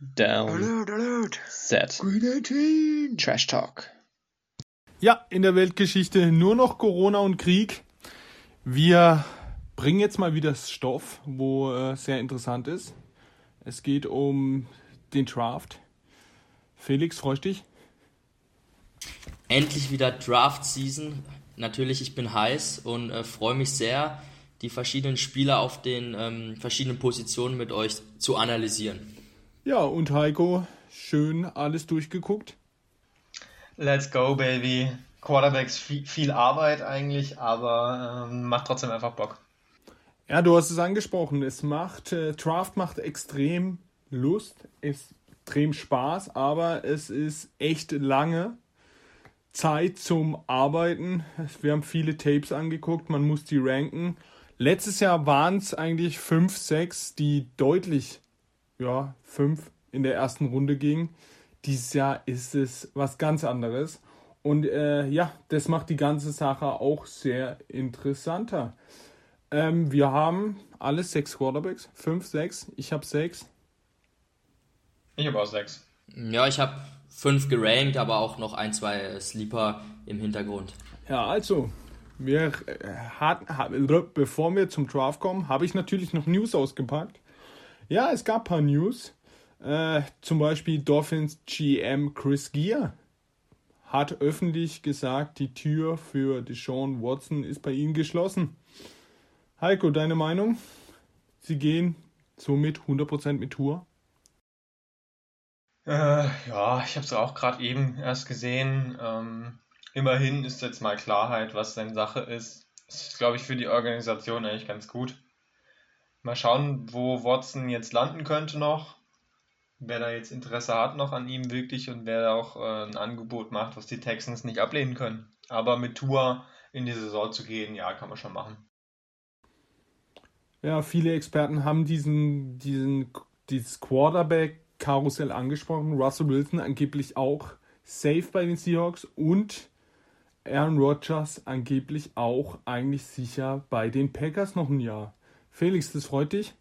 Down. Alert, alert. Set. Green 18. Trash Talk. Ja, in der Weltgeschichte nur noch Corona und Krieg. Wir bringen jetzt mal wieder Stoff, wo äh, sehr interessant ist. Es geht um den Draft. Felix, freust dich? Endlich wieder Draft Season. Natürlich, ich bin heiß und äh, freue mich sehr, die verschiedenen Spieler auf den ähm, verschiedenen Positionen mit euch zu analysieren. Ja, und Heiko, schön alles durchgeguckt. Let's go, baby. Quarterbacks viel, Arbeit eigentlich, aber ähm, macht trotzdem einfach Bock. Ja, du hast es angesprochen. Es macht, äh, Draft macht extrem Lust, extrem Spaß, aber es ist echt lange Zeit zum Arbeiten. Wir haben viele Tapes angeguckt, man muss die ranken. Letztes Jahr waren es eigentlich fünf, sechs, die deutlich, ja, fünf in der ersten Runde gingen. Dieses Jahr ist es was ganz anderes. Und äh, ja, das macht die ganze Sache auch sehr interessanter. Ähm, wir haben alle sechs Quarterbacks. Fünf, sechs. Ich habe sechs. Ich habe auch sechs. Ja, ich habe fünf gerankt, aber auch noch ein, zwei Sleeper im Hintergrund. Ja, also, wir äh, hatten, bevor wir zum Draft kommen, habe ich natürlich noch News ausgepackt. Ja, es gab ein paar News. Äh, zum Beispiel Dolphins GM Chris Gear hat öffentlich gesagt, die Tür für Deshaun Watson ist bei ihm geschlossen. Heiko, deine Meinung? Sie gehen somit 100% mit Tour? Äh, ja, ich habe es auch gerade eben erst gesehen. Ähm, immerhin ist jetzt mal Klarheit, was seine Sache ist. Das ist, glaube ich, für die Organisation eigentlich ganz gut. Mal schauen, wo Watson jetzt landen könnte noch. Wer da jetzt Interesse hat noch an ihm wirklich und wer da auch äh, ein Angebot macht, was die Texans nicht ablehnen können. Aber mit Tour in die Saison zu gehen, ja, kann man schon machen. Ja, viele Experten haben diesen, diesen, dieses Quarterback-Karussell angesprochen. Russell Wilson angeblich auch safe bei den Seahawks und Aaron Rodgers angeblich auch eigentlich sicher bei den Packers noch ein Jahr. Felix, das freut dich?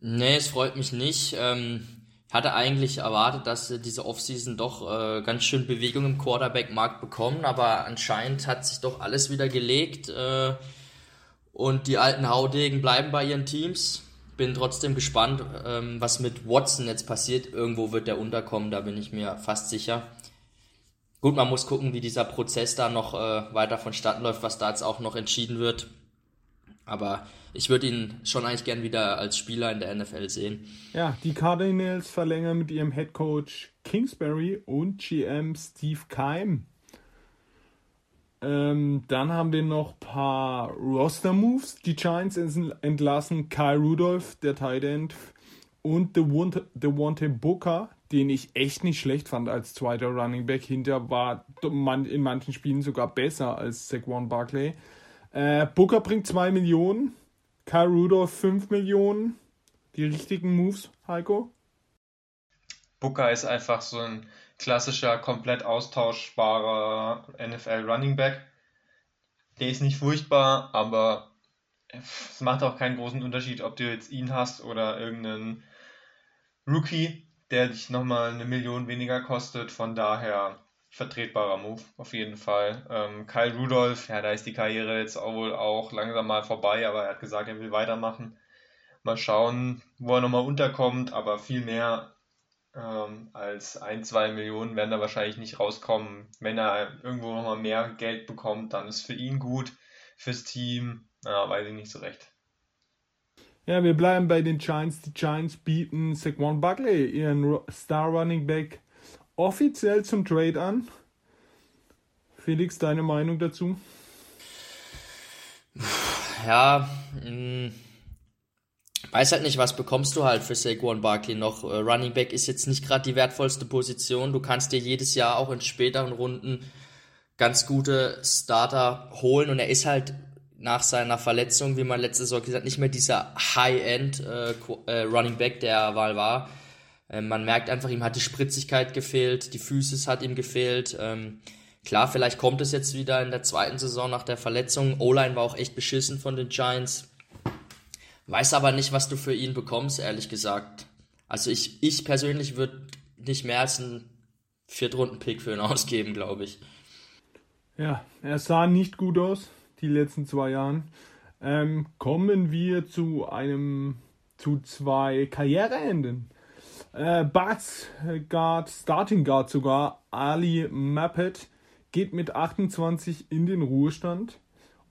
Nee, es freut mich nicht. Ähm, hatte eigentlich erwartet, dass diese Offseason doch äh, ganz schön Bewegung im Quarterback-Markt bekommen, aber anscheinend hat sich doch alles wieder gelegt äh, und die alten Haudegen bleiben bei ihren Teams. Bin trotzdem gespannt, ähm, was mit Watson jetzt passiert. Irgendwo wird der unterkommen, da bin ich mir fast sicher. Gut, man muss gucken, wie dieser Prozess da noch äh, weiter vonstatten läuft, was da jetzt auch noch entschieden wird. Aber ich würde ihn schon eigentlich gern wieder als Spieler in der NFL sehen. Ja, die Cardinals verlängern mit ihrem Head Coach Kingsbury und GM Steve Keim. Ähm, dann haben wir noch ein paar Roster-Moves. Die Giants entlassen Kyle Rudolph, der Tight End, und Devontae Booker, den ich echt nicht schlecht fand als zweiter Running Back. Hinter war in manchen Spielen sogar besser als Saquon Barkley. Äh, Booker bringt 2 Millionen, Kyle Rudolph 5 Millionen. Die richtigen Moves, Heiko? Booker ist einfach so ein klassischer, komplett austauschbarer NFL Running Back. Der ist nicht furchtbar, aber es macht auch keinen großen Unterschied, ob du jetzt ihn hast oder irgendeinen Rookie, der dich nochmal eine Million weniger kostet. Von daher vertretbarer Move, auf jeden Fall. Ähm, Kyle Rudolph, ja, da ist die Karriere jetzt auch wohl auch langsam mal vorbei, aber er hat gesagt, er will weitermachen. Mal schauen, wo er nochmal unterkommt, aber viel mehr ähm, als ein, zwei Millionen werden da wahrscheinlich nicht rauskommen. Wenn er irgendwo nochmal mehr Geld bekommt, dann ist für ihn gut, fürs Team, ja, weiß ich nicht so recht. Ja, wir bleiben bei den Giants. Die Giants bieten Saquon Buckley, ihren Star Running Back, offiziell zum Trade an. Felix, deine Meinung dazu? Ja, mh, mm, weiß halt nicht, was bekommst du halt für Saquon Barkley noch. Äh, Running Back ist jetzt nicht gerade die wertvollste Position. Du kannst dir jedes Jahr auch in späteren Runden ganz gute Starter holen und er ist halt nach seiner Verletzung, wie man letzte Saison gesagt hat, nicht mehr dieser High-End äh, äh, Running Back, der mal war. Ähm, man merkt einfach, ihm hat die Spritzigkeit gefehlt, die Füße hat ihm gefehlt. Ähm, klar, vielleicht kommt es jetzt wieder in der zweiten Saison nach der Verletzung. O-Line war auch echt beschissen von den Giants. Weiß aber nicht, was du für ihn bekommst, ehrlich gesagt. Also ich, ich persönlich würde nicht mehr als einen Viertrunden-Pick für ihn ausgeben, glaube ich. Ja, er sah nicht gut aus, die letzten zwei Jahren. Ähm, kommen wir zu einem, zu zwei Karriereenden. Äh, Bucks Guard, Starting Guard sogar, Ali Mappet, geht mit 28 in den Ruhestand.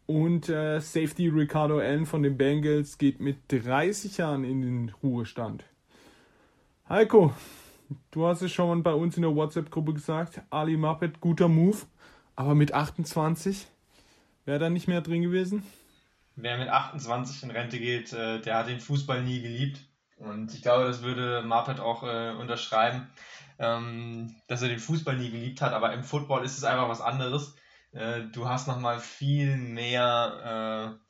Und äh, Safety Ricardo Allen von den Bengals geht mit 30 Jahren in den Ruhestand. Heiko, du hast es schon bei uns in der WhatsApp-Gruppe gesagt, Ali Mappet, guter Move. Aber mit 28 wäre da nicht mehr drin gewesen? Wer mit 28 in Rente geht, äh, der hat den Fußball nie geliebt. Und ich glaube, das würde Marpet auch äh, unterschreiben, ähm, dass er den Fußball nie geliebt hat. Aber im Football ist es einfach was anderes. Äh, du hast nochmal viel mehr äh,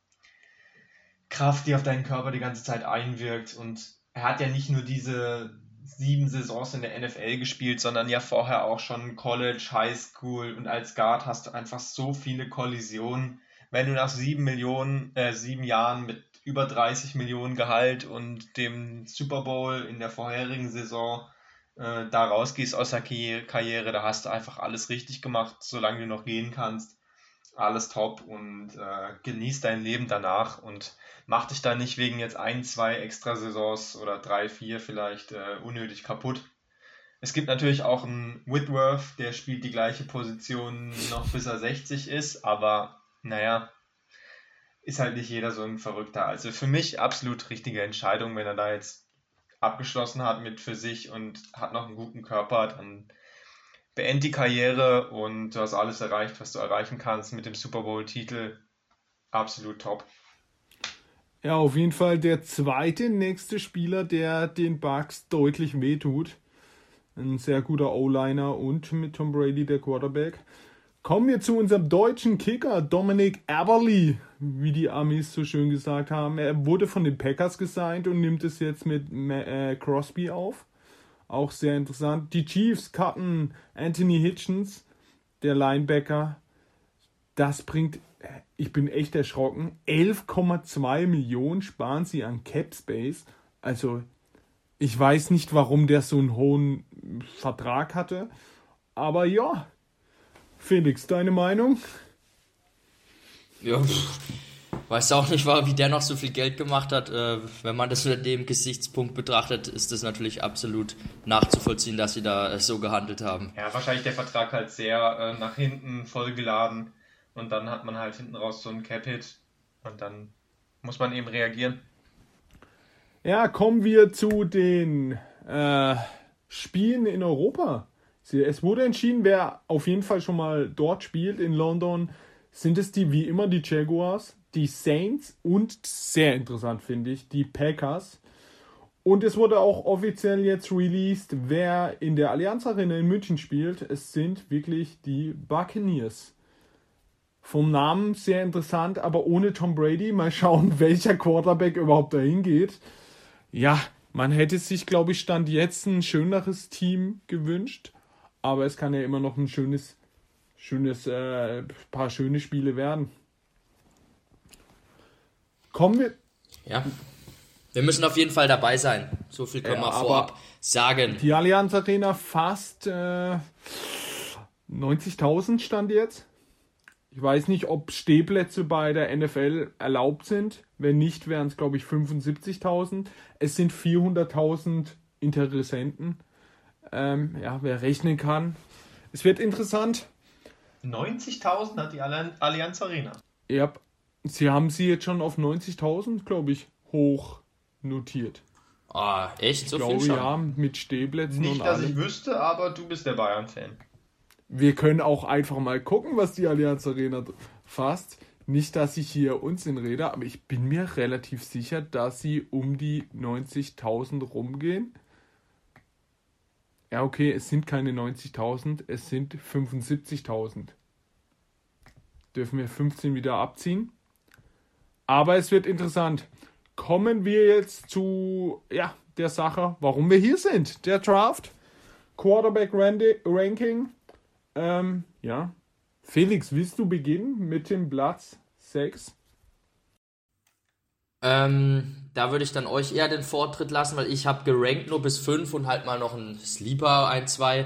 Kraft, die auf deinen Körper die ganze Zeit einwirkt. Und er hat ja nicht nur diese sieben Saisons in der NFL gespielt, sondern ja vorher auch schon College, High School und als Guard hast du einfach so viele Kollisionen. Wenn du nach sieben Millionen, äh, sieben Jahren mit über 30 Millionen Gehalt und dem Super Bowl in der vorherigen Saison äh, da rausgehst aus der Karriere, da hast du einfach alles richtig gemacht, solange du noch gehen kannst. Alles top und äh, genieß dein Leben danach und mach dich da nicht wegen jetzt ein, zwei extra Saisons oder drei, vier vielleicht äh, unnötig kaputt. Es gibt natürlich auch einen Whitworth, der spielt die gleiche Position noch bis er 60 ist, aber naja, ist halt nicht jeder so ein Verrückter. Also für mich absolut richtige Entscheidung, wenn er da jetzt abgeschlossen hat mit für sich und hat noch einen guten Körper, dann beend die Karriere und du hast alles erreicht, was du erreichen kannst mit dem Super Bowl-Titel. Absolut top. Ja, auf jeden Fall der zweite nächste Spieler, der den Bucks deutlich wehtut. Ein sehr guter O-Liner und mit Tom Brady der Quarterback. Kommen wir zu unserem deutschen Kicker, Dominic Aberly, wie die Amis so schön gesagt haben. Er wurde von den Packers gesigned und nimmt es jetzt mit äh, Crosby auf. Auch sehr interessant. Die Chiefs cutten Anthony Hitchens, der Linebacker. Das bringt, ich bin echt erschrocken, 11,2 Millionen sparen sie an Cap Space. Also, ich weiß nicht, warum der so einen hohen Vertrag hatte. Aber ja, Felix, deine Meinung? Ja, weiß auch nicht, wie der noch so viel Geld gemacht hat. Äh, wenn man das unter dem Gesichtspunkt betrachtet, ist es natürlich absolut nachzuvollziehen, dass sie da so gehandelt haben. Ja, wahrscheinlich der Vertrag halt sehr äh, nach hinten vollgeladen und dann hat man halt hinten raus so einen Cap-Hit und dann muss man eben reagieren. Ja, kommen wir zu den äh, Spielen in Europa. Es wurde entschieden, wer auf jeden Fall schon mal dort spielt in London, sind es die wie immer die Jaguars, die Saints und sehr interessant finde ich, die Packers. Und es wurde auch offiziell jetzt released, wer in der Allianz Arena in München spielt. Es sind wirklich die Buccaneers. Vom Namen sehr interessant, aber ohne Tom Brady. Mal schauen, welcher Quarterback überhaupt dahin geht. Ja, man hätte sich, glaube ich, Stand jetzt ein schöneres Team gewünscht aber es kann ja immer noch ein schönes, schönes, äh, paar schöne Spiele werden. Kommen wir. Ja. Wir müssen auf jeden Fall dabei sein. So viel können ja, wir vorab sagen. Die Allianz Arena fast äh, 90.000 stand jetzt. Ich weiß nicht, ob Stehplätze bei der NFL erlaubt sind. Wenn nicht, wären es, glaube ich, 75.000. Es sind 400.000 Interessenten ähm, ja, wer rechnen kann. Es wird interessant. 90.000 hat die Allianz Arena. Ja, sie haben sie jetzt schon auf 90.000, glaube ich, hoch notiert. Ah, echt? So ich glaube, viel schon? ja, mit Stehplätzen Nicht, und dass allem. ich wüsste, aber du bist der Bayern-Fan. Wir können auch einfach mal gucken, was die Allianz Arena fasst. Nicht, dass ich hier Unsinn rede, aber ich bin mir relativ sicher, dass sie um die 90.000 rumgehen. Ja, okay, es sind keine 90.000, es sind 75.000. Dürfen wir 15 wieder abziehen. Aber es wird interessant. Kommen wir jetzt zu ja, der Sache, warum wir hier sind. Der Draft, Quarterback Ranking. Ähm, ja. Felix, willst du beginnen mit dem Platz 6? Ähm, da würde ich dann euch eher den Vortritt lassen, weil ich habe gerankt nur bis 5 und halt mal noch ein Sleeper, ein, zwei.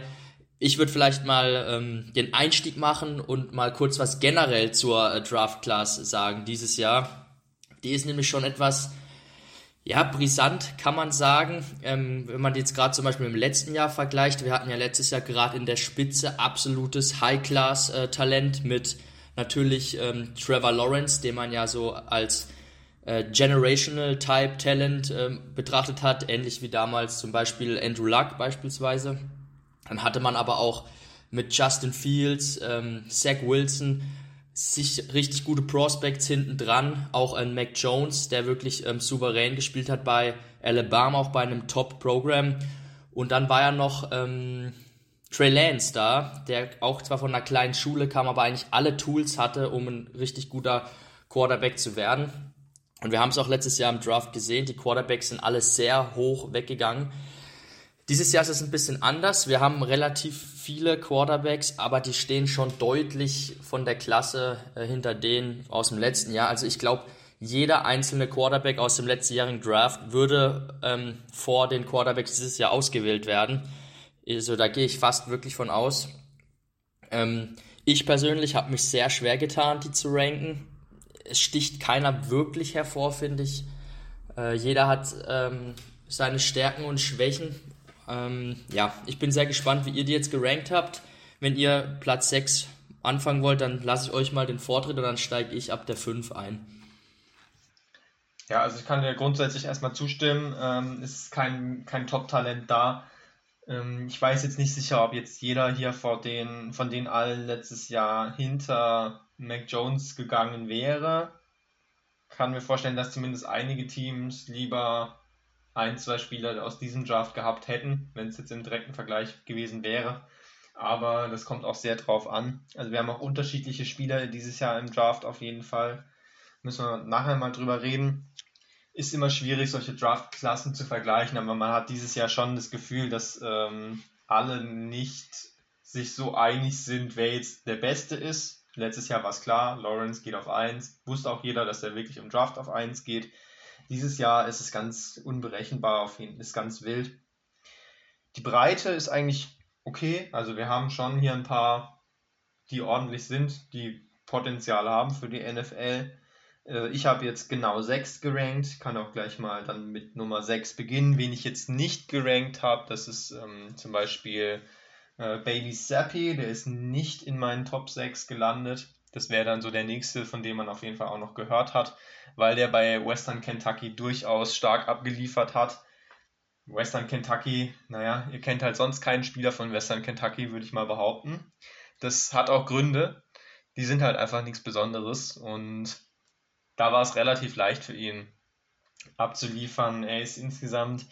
Ich würde vielleicht mal ähm, den Einstieg machen und mal kurz was generell zur äh, Draft Class sagen dieses Jahr. Die ist nämlich schon etwas, ja, brisant kann man sagen. Ähm, wenn man jetzt gerade zum Beispiel dem letzten Jahr vergleicht, wir hatten ja letztes Jahr gerade in der Spitze absolutes High-Class-Talent äh, mit natürlich ähm, Trevor Lawrence, den man ja so als äh, Generational Type Talent äh, betrachtet hat, ähnlich wie damals zum Beispiel Andrew Luck beispielsweise. Dann hatte man aber auch mit Justin Fields, ähm, Zach Wilson sich richtig gute Prospects hinten dran, auch ein Mac Jones, der wirklich ähm, souverän gespielt hat bei Alabama, auch bei einem Top-Programm. Und dann war ja noch ähm, Trey Lance da, der auch zwar von einer kleinen Schule kam, aber eigentlich alle Tools hatte, um ein richtig guter Quarterback zu werden. Und wir haben es auch letztes Jahr im Draft gesehen, die Quarterbacks sind alle sehr hoch weggegangen. Dieses Jahr ist es ein bisschen anders. Wir haben relativ viele Quarterbacks, aber die stehen schon deutlich von der Klasse äh, hinter denen aus dem letzten Jahr. Also ich glaube, jeder einzelne Quarterback aus dem letztjährigen Draft würde ähm, vor den Quarterbacks dieses Jahr ausgewählt werden. Also da gehe ich fast wirklich von aus. Ähm, ich persönlich habe mich sehr schwer getan, die zu ranken es sticht keiner wirklich hervor, finde ich. Äh, jeder hat ähm, seine Stärken und Schwächen. Ähm, ja, ich bin sehr gespannt, wie ihr die jetzt gerankt habt. Wenn ihr Platz 6 anfangen wollt, dann lasse ich euch mal den Vortritt und dann steige ich ab der 5 ein. Ja, also ich kann dir grundsätzlich erstmal zustimmen. Ähm, ist kein, kein Top-Talent da. Ähm, ich weiß jetzt nicht sicher, ob jetzt jeder hier vor den, von den allen letztes Jahr hinter Mac Jones gegangen wäre. Kann mir vorstellen, dass zumindest einige Teams lieber ein, zwei Spieler aus diesem Draft gehabt hätten, wenn es jetzt im direkten Vergleich gewesen wäre. Aber das kommt auch sehr drauf an. Also wir haben auch unterschiedliche Spieler dieses Jahr im Draft auf jeden Fall. Müssen wir nachher mal drüber reden. Ist immer schwierig, solche Draft-Klassen zu vergleichen, aber man hat dieses Jahr schon das Gefühl, dass ähm, alle nicht sich so einig sind, wer jetzt der Beste ist. Letztes Jahr war es klar, Lawrence geht auf 1. Wusste auch jeder, dass er wirklich im Draft auf 1 geht. Dieses Jahr ist es ganz unberechenbar, auf ihn, ist ganz wild. Die Breite ist eigentlich okay. Also wir haben schon hier ein paar, die ordentlich sind, die Potenzial haben für die NFL. Äh, ich habe jetzt genau 6 gerankt, kann auch gleich mal dann mit Nummer 6 beginnen. Wen ich jetzt nicht gerankt habe, das ist ähm, zum Beispiel äh, Bailey Zappi, der ist nicht in meinen Top 6 gelandet. Das wäre dann so der nächste, von dem man auf jeden Fall auch noch gehört hat, weil der bei Western Kentucky durchaus stark abgeliefert hat. Western Kentucky, naja, ihr kennt halt sonst keinen Spieler von Western Kentucky, würde ich mal behaupten. Das hat auch Gründe. Die sind halt einfach nichts Besonderes und da war es relativ leicht für ihn abzuliefern. Er ist insgesamt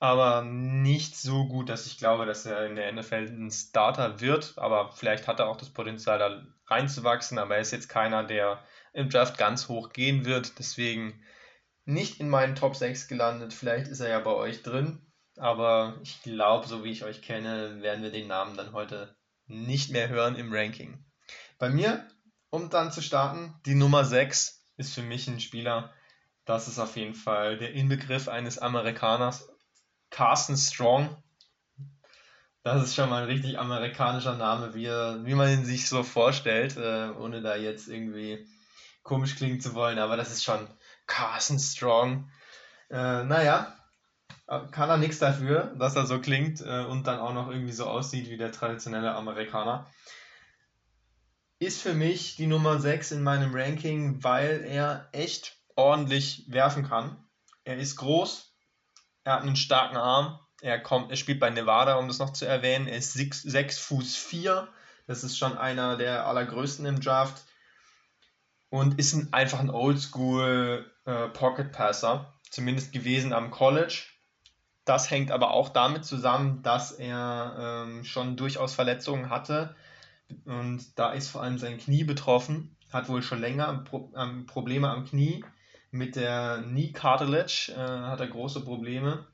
aber nicht so gut, dass ich glaube, dass er in der NFL ein Starter wird. Aber vielleicht hat er auch das Potenzial, da reinzuwachsen. Aber er ist jetzt keiner, der im Draft ganz hoch gehen wird. Deswegen nicht in meinen Top 6 gelandet. Vielleicht ist er ja bei euch drin. Aber ich glaube, so wie ich euch kenne, werden wir den Namen dann heute nicht mehr hören im Ranking. Bei mir, um dann zu starten, die Nummer 6 ist für mich ein Spieler, das ist auf jeden Fall der Inbegriff eines Amerikaners Carsten Strong. Das ist schon mal ein richtig amerikanischer Name, wie, wie man ihn sich so vorstellt, äh, ohne da jetzt irgendwie komisch klingen zu wollen, aber das ist schon Carsten Strong. Äh, naja, kann er nichts dafür, dass er so klingt äh, und dann auch noch irgendwie so aussieht wie der traditionelle Amerikaner. Ist für mich die Nummer 6 in meinem Ranking, weil er echt ordentlich werfen kann. Er ist groß, er hat einen starken Arm. Er, kommt, er spielt bei Nevada, um das noch zu erwähnen. Er ist 6, 6 Fuß 4. Das ist schon einer der allergrößten im Draft. Und ist ein, einfach ein Oldschool äh, Pocket Passer. Zumindest gewesen am College. Das hängt aber auch damit zusammen, dass er ähm, schon durchaus Verletzungen hatte. Und da ist vor allem sein Knie betroffen. Hat wohl schon länger Pro ähm, Probleme am Knie mit der Knee Cartilage äh, hat er große Probleme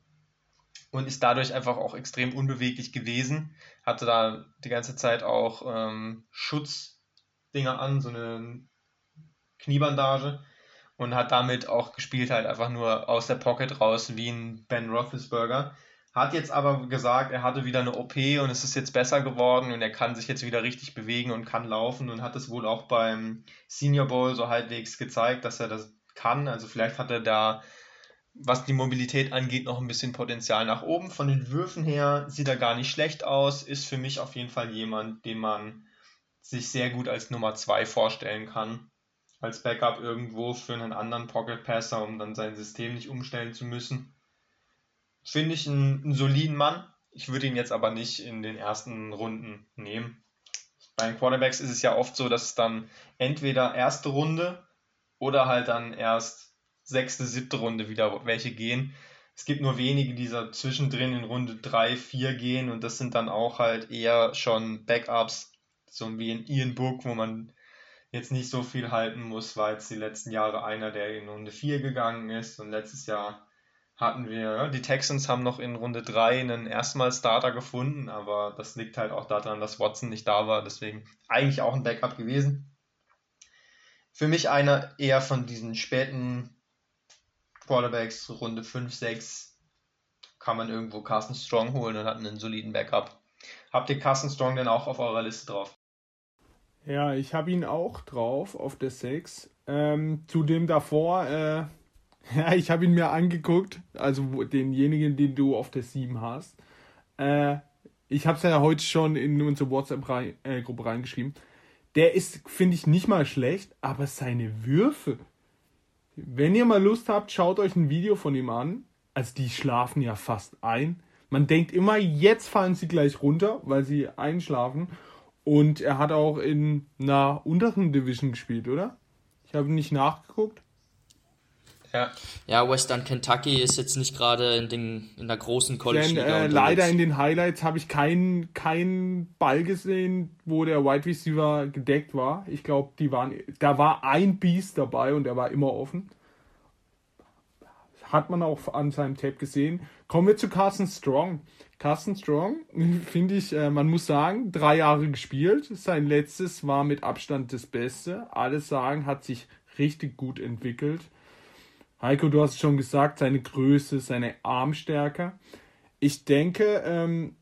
und ist dadurch einfach auch extrem unbeweglich gewesen. Hatte da die ganze Zeit auch ähm, Schutzdinger an, so eine Kniebandage und hat damit auch gespielt halt einfach nur aus der Pocket raus wie ein Ben Roethlisberger. Hat jetzt aber gesagt, er hatte wieder eine OP und es ist jetzt besser geworden und er kann sich jetzt wieder richtig bewegen und kann laufen und hat es wohl auch beim Senior Bowl so halbwegs gezeigt, dass er das kann. Also vielleicht hat er da, was die Mobilität angeht, noch ein bisschen Potenzial nach oben. Von den Würfen her sieht er gar nicht schlecht aus, ist für mich auf jeden Fall jemand, den man sich sehr gut als Nummer 2 vorstellen kann. Als Backup irgendwo für einen anderen Pocket Passer, um dann sein System nicht umstellen zu müssen finde ich einen, einen soliden Mann. Ich würde ihn jetzt aber nicht in den ersten Runden nehmen. Bei den Quarterbacks ist es ja oft so, dass es dann entweder erste Runde oder halt dann erst sechste, siebte Runde wieder welche gehen. Es gibt nur wenige, die da zwischendrin in Runde 3, 4 gehen und das sind dann auch halt eher schon Backups, so wie in Ian Book, wo man jetzt nicht so viel halten muss, war jetzt die letzten Jahre einer, der in Runde 4 gegangen ist und letztes Jahr hatten wir, die Texans haben noch in Runde 3 einen erstmal Starter gefunden, aber das liegt halt auch daran, dass Watson nicht da war, deswegen eigentlich auch ein Backup gewesen. Für mich einer eher von diesen späten Quarterbacks, Runde 5, 6, kann man irgendwo Carsten Strong holen und hat einen soliden Backup. Habt ihr Carsten Strong denn auch auf eurer Liste drauf? Ja, ich habe ihn auch drauf auf der 6. Ähm, zudem davor äh, Ja, ich habe ihn mir angeguckt, also denjenigen, den du auf der 7 hast. Äh, ich habe es ja heute schon in unsere WhatsApp-Gruppe reingeschrieben. Der ist, finde ich, nicht mal schlecht, aber seine Würfe. Wenn ihr mal Lust habt, schaut euch ein Video von ihm an. Also die schlafen ja fast ein. Man denkt immer, jetzt fallen sie gleich runter, weil sie einschlafen. Und er hat auch in einer unteren Division gespielt, oder? Ich habe nicht nachgeguckt. Ja. ja, Western Kentucky ist jetzt nicht gerade in, den, in der großen college Denn, äh, Leider in den Highlights habe ich keinen kein Ball gesehen, wo der Wide Receiver gedeckt war. Ich glaube, die waren, da war ein Beast dabei und der war immer offen. Hat man auch an seinem Tape gesehen. Kommen wir zu Carson Strong. Carson Strong, finde ich, äh, man muss sagen, drei Jahre gespielt. Sein letztes war mit Abstand das Beste. Alles sagen, hat sich richtig gut entwickelt Heiko, du hast schon gesagt, seine Größe, seine Armstärke. Ich denke, ähm,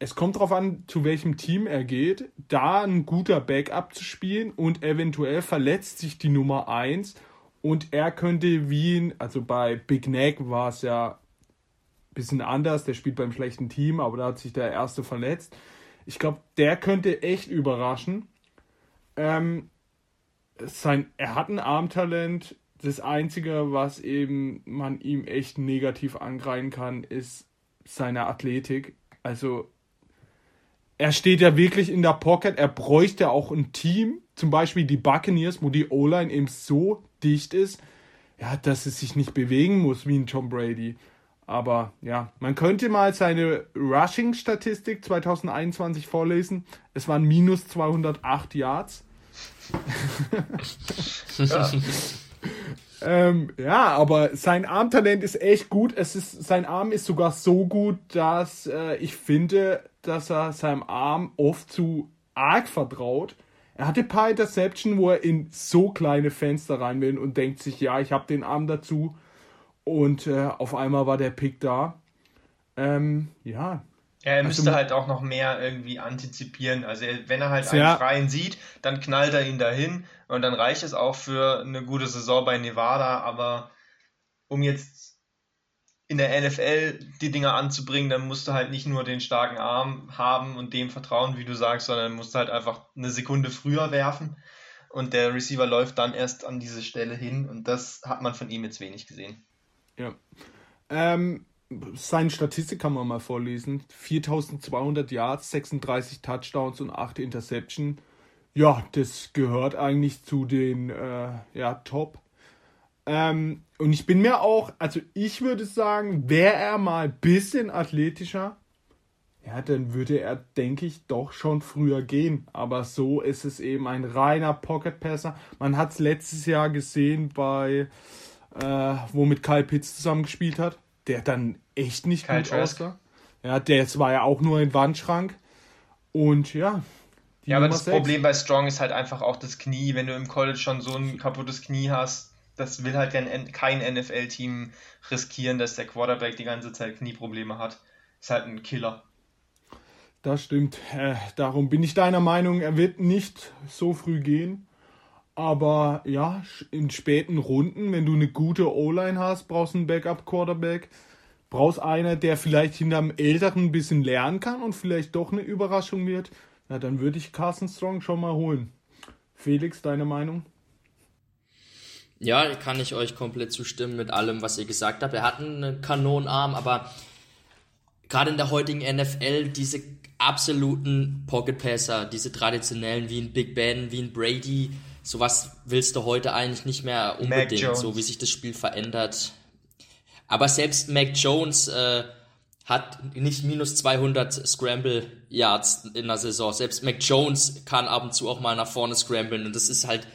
es kommt darauf an, zu welchem Team er geht, da ein guter Backup zu spielen und eventuell verletzt sich die Nummer 1 und er könnte wie in, also bei Big Neck war es ja ein bisschen anders, der spielt beim schlechten Team, aber da hat sich der erste verletzt. Ich glaube, der könnte echt überraschen. Ähm, sein, er hat ein Armtalent, das Einzige, was eben man ihm echt negativ angreifen kann, ist seine Athletik. Also er steht ja wirklich in der Pocket, er bräuchte auch ein Team, zum Beispiel die Buccaneers, wo die O-Line eben so dicht ist, ja, dass es sich nicht bewegen muss wie ein Tom Brady. Aber ja, man könnte mal seine Rushing-Statistik 2021 vorlesen. Es waren minus 208 Yards. ja. Ähm, ja, aber sein Armtalent ist echt gut. Es ist, sein Arm ist sogar so gut, dass äh, ich finde, dass er seinem Arm oft zu arg vertraut. Er hatte ein paar Interception, wo er in so kleine Fenster rein will und denkt sich, ja, ich habe den Arm dazu. Und äh, auf einmal war der Pick da. Ähm, ja, er also müsste also, halt auch noch mehr irgendwie antizipieren. Also wenn er halt einen ja. freien sieht, dann knallt er ihn dahin und dann reicht es auch für eine gute Saison bei Nevada. Aber um jetzt in der NFL die Dinger anzubringen, dann musst du halt nicht nur den starken Arm haben und dem vertrauen, wie du sagst, sondern musst halt einfach eine Sekunde früher werfen. Und der Receiver läuft dann erst an diese Stelle hin und das hat man von ihm jetzt wenig gesehen. Ja. Ähm, seine Statistik kann man mal vorlesen. 4200 Yards, 36 Touchdowns und 8 Interception. Ja, das gehört eigentlich zu den äh, ja, Top. Ähm, und ich bin mir auch, also ich würde sagen, wäre er mal ein bisschen athletischer, ja, dann würde er, denke ich, doch schon früher gehen. Aber so ist es eben ein reiner Pocket-Passer. Man hat es letztes Jahr gesehen bei, äh, wo mit Kyle Pitts zusammengespielt hat der dann echt nicht Kyle gut Trask. aussah. Ja, der war ja auch nur ein Wandschrank. Und ja. Ja, aber das 6. Problem bei Strong ist halt einfach auch das Knie. Wenn du im College schon so ein kaputtes Knie hast, das will halt kein NFL-Team riskieren, dass der Quarterback die ganze Zeit Knieprobleme hat. Ist halt ein Killer. Das stimmt. Äh, darum bin ich deiner Meinung, er wird nicht so früh gehen. Aber ja, in späten Runden, wenn du eine gute O-Line hast, brauchst du einen Backup-Quarterback. Brauchst einer, der vielleicht hinterm Älteren ein bisschen lernen kann und vielleicht doch eine Überraschung wird. Na, dann würde ich Carson Strong schon mal holen. Felix, deine Meinung? Ja, kann ich euch komplett zustimmen mit allem, was ihr gesagt habt. Er hat einen Kanonenarm, aber gerade in der heutigen NFL diese absoluten Pocket Passer, diese traditionellen wie ein Big Ben, wie ein Brady, sowas willst du heute eigentlich nicht mehr unbedingt, so wie sich das Spiel verändert. Aber selbst Mac Jones äh, hat nicht minus 200 Scramble Yards in der Saison. Selbst Mac Jones kann ab und zu auch mal nach vorne scramblen und das ist halt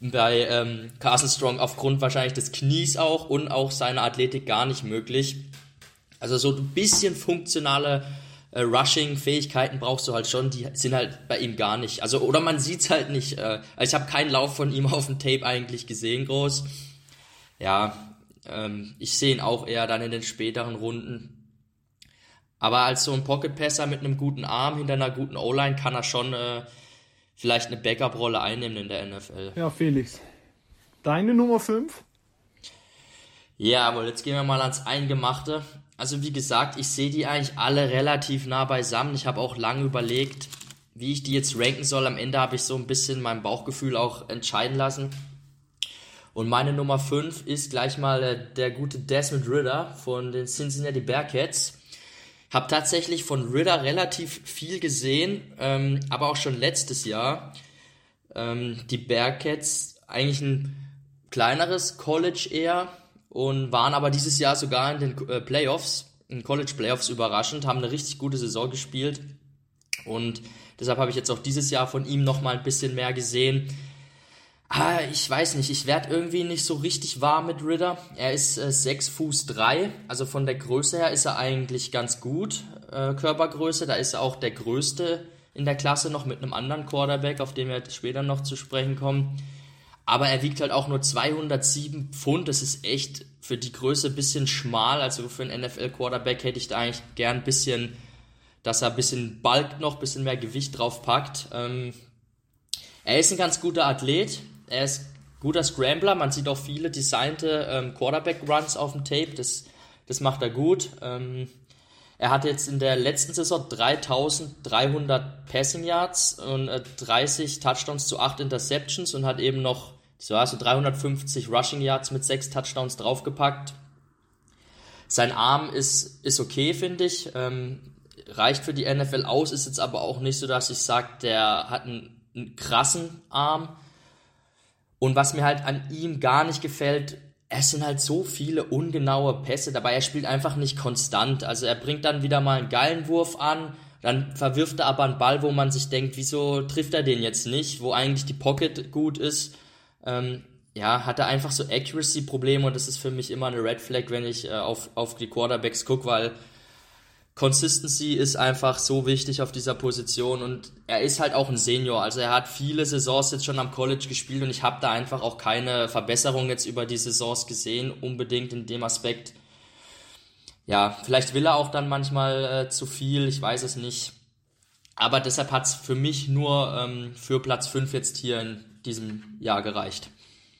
bei ähm, Carson Strong aufgrund wahrscheinlich des Knies auch und auch seiner Athletik gar nicht möglich. Also so ein bisschen funktionale äh, Rushing-Fähigkeiten brauchst du halt schon, die sind halt bei ihm gar nicht. Also, oder man sieht's halt nicht. Äh, also ich habe keinen Lauf von ihm auf dem Tape eigentlich gesehen, groß. Ja, ähm, ich sehe ihn auch eher dann in den späteren Runden. Aber als so ein Pocket-Passer mit einem guten Arm hinter einer guten O-Line kann er schon äh, vielleicht eine Backup-Rolle einnehmen in der NFL. Ja, Felix. Deine Nummer 5? Ja, aber jetzt gehen wir mal ans Eingemachte. Also wie gesagt, ich sehe die eigentlich alle relativ nah beisammen. Ich habe auch lange überlegt, wie ich die jetzt ranken soll. Am Ende habe ich so ein bisschen mein Bauchgefühl auch entscheiden lassen. Und meine Nummer 5 ist gleich mal äh, der gute Desmond Ritter von den Cincinnati Bearcats. Hab tatsächlich von Ritter relativ viel gesehen, ähm, aber auch schon letztes Jahr. Ähm, die Bearcats eigentlich ein kleineres College eher, und waren aber dieses Jahr sogar in den äh, Playoffs, in College Playoffs überraschend, haben eine richtig gute Saison gespielt und deshalb habe ich jetzt auch dieses Jahr von ihm noch mal ein bisschen mehr gesehen. Ah, ich weiß nicht, ich werde irgendwie nicht so richtig warm mit Ritter. Er ist äh, 6 Fuß 3, also von der Größe her ist er eigentlich ganz gut, äh, Körpergröße. Da ist er auch der Größte in der Klasse noch mit einem anderen Quarterback, auf den wir später noch zu sprechen kommen. Aber er wiegt halt auch nur 207 Pfund. Das ist echt für die Größe ein bisschen schmal. Also für einen NFL-Quarterback hätte ich da eigentlich gern ein bisschen, dass er ein bisschen Balk noch, ein bisschen mehr Gewicht drauf packt. Ähm, er ist ein ganz guter Athlet. Er ist guter Scrambler. Man sieht auch viele designte ähm, Quarterback-Runs auf dem Tape. Das, das macht er gut. Ähm, er hat jetzt in der letzten Saison 3300 Passing Yards und äh, 30 Touchdowns zu 8 Interceptions und hat eben noch so du 350 Rushing Yards mit sechs Touchdowns draufgepackt. Sein Arm ist, ist okay, finde ich. Ähm, reicht für die NFL aus, ist jetzt aber auch nicht so, dass ich sage, der hat einen, einen krassen Arm. Und was mir halt an ihm gar nicht gefällt, es sind halt so viele ungenaue Pässe dabei. Er spielt einfach nicht konstant. Also er bringt dann wieder mal einen geilen Wurf an, dann verwirft er aber einen Ball, wo man sich denkt, wieso trifft er den jetzt nicht, wo eigentlich die Pocket gut ist ähm, ja, hat er einfach so Accuracy-Probleme und das ist für mich immer eine Red Flag, wenn ich äh, auf, auf die Quarterbacks gucke, weil Consistency ist einfach so wichtig auf dieser Position und er ist halt auch ein Senior. Also er hat viele Saisons jetzt schon am College gespielt und ich habe da einfach auch keine Verbesserung jetzt über die Saisons gesehen, unbedingt in dem Aspekt. Ja, vielleicht will er auch dann manchmal äh, zu viel, ich weiß es nicht. Aber deshalb hat es für mich nur ähm, für Platz 5 jetzt hier in diesem Jahr gereicht.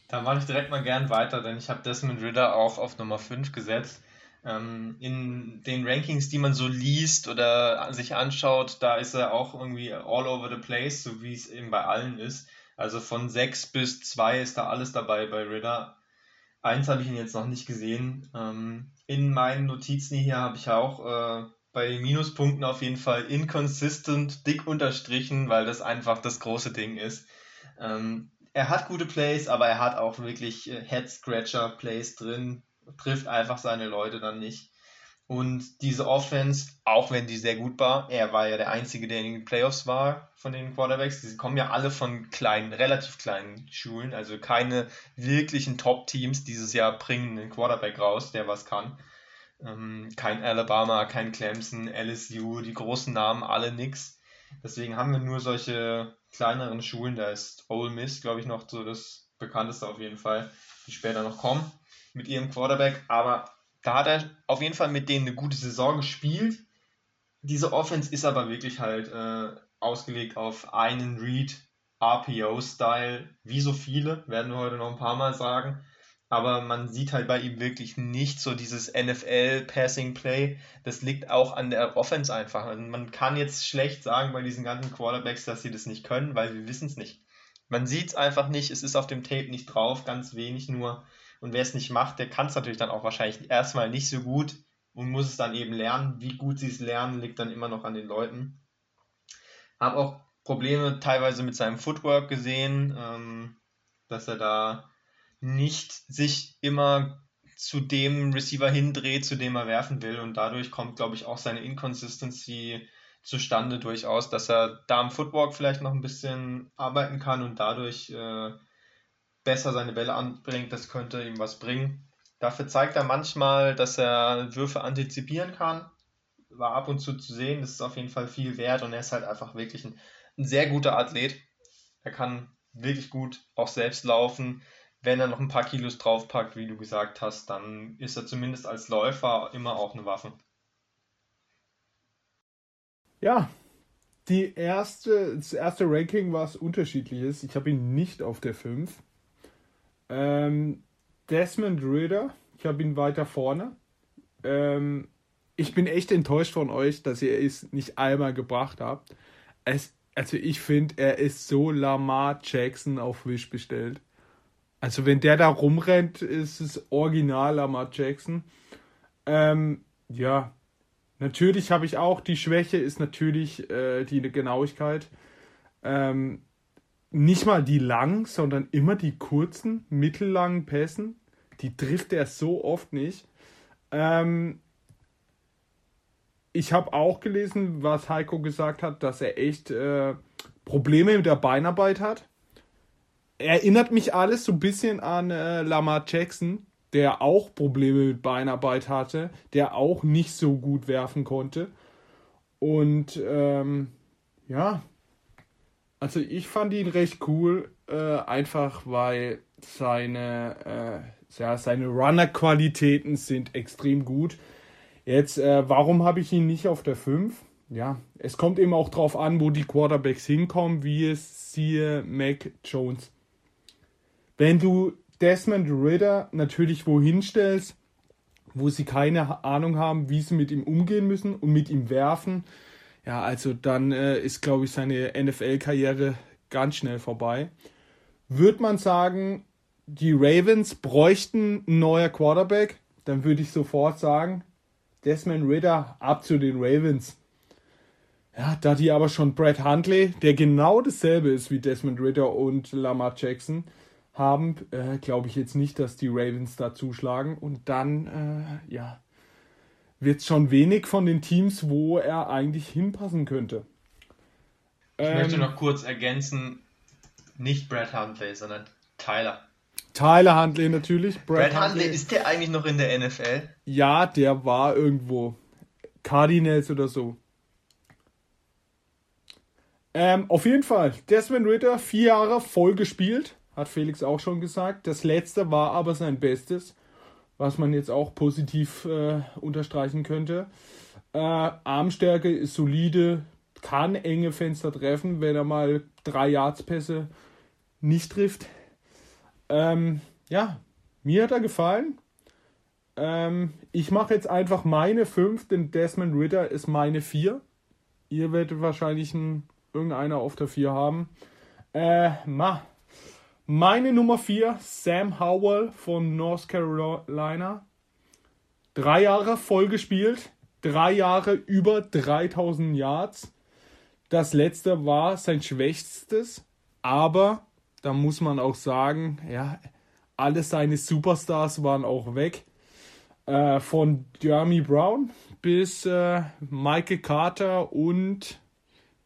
Da mache ich direkt mal gern weiter, denn ich habe Desmond Ritter auch auf Nummer 5 gesetzt. Ähm, in den Rankings, die man so liest oder sich anschaut, da ist er auch irgendwie all over the place, so wie es eben bei allen ist. Also von 6 bis 2 ist da alles dabei bei Ritter. Eins habe ich ihn jetzt noch nicht gesehen. Ähm, in meinen Notizen hier habe ich auch äh, bei Minuspunkten auf jeden Fall inconsistent, dick unterstrichen, weil das einfach das große Ding ist. Ähm, er hat gute Plays, aber er hat auch wirklich äh, Head-Scratcher-Plays drin, trifft einfach seine Leute dann nicht. Und diese Offense, auch wenn die sehr gut war, er war ja der Einzige, der in den Playoffs war von den Quarterbacks. Die kommen ja alle von kleinen, relativ kleinen Schulen, also keine wirklichen Top-Teams dieses Jahr bringen einen Quarterback raus, der was kann. Ähm, kein Alabama, kein Clemson, LSU, die großen Namen, alle nix. Deswegen haben wir nur solche kleineren Schulen, da ist Ole Miss, glaube ich, noch so das bekannteste auf jeden Fall, die später noch kommen mit ihrem Quarterback. Aber da hat er auf jeden Fall mit denen eine gute Saison gespielt. Diese Offense ist aber wirklich halt äh, ausgelegt auf einen Read RPO-Style, wie so viele, werden wir heute noch ein paar Mal sagen. Aber man sieht halt bei ihm wirklich nicht so dieses NFL-Passing-Play. Das liegt auch an der Offense einfach. Man kann jetzt schlecht sagen bei diesen ganzen Quarterbacks, dass sie das nicht können, weil wir wissen es nicht. Man sieht es einfach nicht, es ist auf dem Tape nicht drauf, ganz wenig nur. Und wer es nicht macht, der kann es natürlich dann auch wahrscheinlich erstmal nicht so gut und muss es dann eben lernen. Wie gut sie es lernen, liegt dann immer noch an den Leuten. Habe auch Probleme teilweise mit seinem Footwork gesehen, ähm, dass er da nicht sich immer zu dem Receiver hindreht, zu dem er werfen will. Und dadurch kommt, glaube ich, auch seine Inconsistency zustande durchaus, dass er da am Footwork vielleicht noch ein bisschen arbeiten kann und dadurch äh, besser seine Bälle anbringt. Das könnte ihm was bringen. Dafür zeigt er manchmal, dass er Würfe antizipieren kann. War ab und zu zu sehen, das ist auf jeden Fall viel wert und er ist halt einfach wirklich ein, ein sehr guter Athlet. Er kann wirklich gut auch selbst laufen. Wenn er noch ein paar Kilos draufpackt, wie du gesagt hast, dann ist er zumindest als Läufer immer auch eine Waffe. Ja, die erste, das erste Ranking, was unterschiedlich ist. Ich habe ihn nicht auf der 5. Ähm, Desmond Ritter, ich habe ihn weiter vorne. Ähm, ich bin echt enttäuscht von euch, dass ihr es nicht einmal gebracht habt. Es, also ich finde, er ist so Lamar Jackson auf Wish bestellt. Also wenn der da rumrennt, ist es original Lamar Jackson. Ähm, ja, natürlich habe ich auch, die Schwäche ist natürlich äh, die Genauigkeit. Ähm, nicht mal die langen, sondern immer die kurzen, mittellangen Pässen. Die trifft er so oft nicht. Ähm, ich habe auch gelesen, was Heiko gesagt hat, dass er echt äh, Probleme mit der Beinarbeit hat. Erinnert mich alles so ein bisschen an äh, Lamar Jackson, der auch Probleme mit Beinarbeit hatte, der auch nicht so gut werfen konnte. Und ähm, ja, also ich fand ihn recht cool, äh, einfach weil seine, äh, ja, seine Runner-Qualitäten sind extrem gut. Jetzt, äh, warum habe ich ihn nicht auf der 5? Ja, es kommt eben auch drauf an, wo die Quarterbacks hinkommen, wie es siehe Mac Jones. Wenn du Desmond Ritter natürlich wohin stellst, wo sie keine Ahnung haben, wie sie mit ihm umgehen müssen und mit ihm werfen, ja, also dann äh, ist, glaube ich, seine NFL-Karriere ganz schnell vorbei. Würde man sagen, die Ravens bräuchten ein neuer Quarterback, dann würde ich sofort sagen, Desmond Ritter ab zu den Ravens. Ja, da die aber schon Brad Huntley, der genau dasselbe ist wie Desmond Ritter und Lamar Jackson, haben, äh, glaube ich jetzt nicht, dass die Ravens da zuschlagen. Und dann, äh, ja, wird es schon wenig von den Teams, wo er eigentlich hinpassen könnte. Ich ähm, möchte noch kurz ergänzen, nicht Brad Huntley, sondern Tyler. Tyler Huntley natürlich. Brad, Brad Huntley, ist der eigentlich noch in der NFL? Ja, der war irgendwo. Cardinals oder so. Ähm, auf jeden Fall, Desmond Ritter, vier Jahre voll gespielt, hat Felix auch schon gesagt. Das letzte war aber sein Bestes was man jetzt auch positiv äh, unterstreichen könnte. Äh, Armstärke ist solide, kann enge Fenster treffen, wenn er mal drei Yards-Pässe nicht trifft. Ähm, ja, mir hat er gefallen. Ähm, ich mache jetzt einfach meine 5, denn Desmond Ritter ist meine 4. Ihr werdet wahrscheinlich einen, irgendeiner auf der 4 haben. Äh, ma, meine Nummer 4, Sam Howell von North Carolina. Drei Jahre voll gespielt, drei Jahre über 3000 Yards. Das letzte war sein schwächstes, aber da muss man auch sagen, ja, alle seine Superstars waren auch weg. Äh, von Jeremy Brown bis äh, Michael Carter und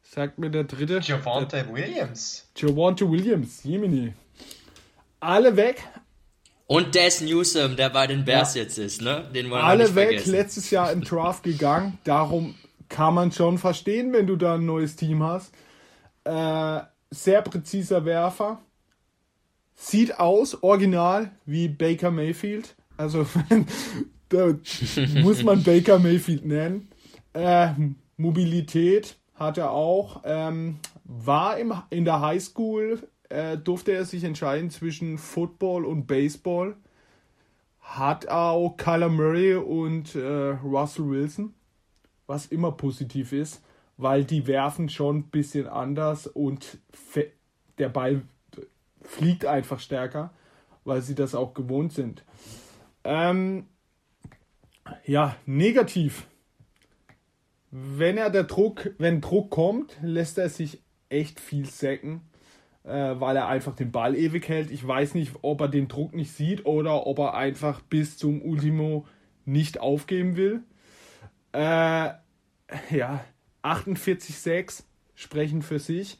sagt mir der dritte. Javante Williams. Javante Williams, Jiminy alle weg. Und Des Newsom, der bei den Bears ja. jetzt ist, ne? Den wollen alle weg, vergessen. letztes Jahr im Draft gegangen. Darum kann man schon verstehen, wenn du da ein neues Team hast. Äh, sehr präziser Werfer, sieht aus, original, wie Baker Mayfield. Also, da muss man Baker Mayfield nennen. Äh, Mobilität hat er auch. Ähm, war im, in der Highschool, äh, durfte er sich entscheiden zwischen Football und Baseball. Hat auch Kyler Murray und äh, Russell Wilson, was immer positiv ist, weil die werfen schon ein bisschen anders und der Ball fliegt einfach stärker, weil sie das auch gewohnt sind. Ähm, ja, negativ. Wenn er der Druck, wenn Druck kommt, lässt er sich echt viel sacken, äh, weil er einfach den Ball ewig hält. Ich weiß nicht, ob er den Druck nicht sieht oder ob er einfach bis zum Ultimo nicht aufgeben will. Äh, ja, 48,6 sprechen für sich.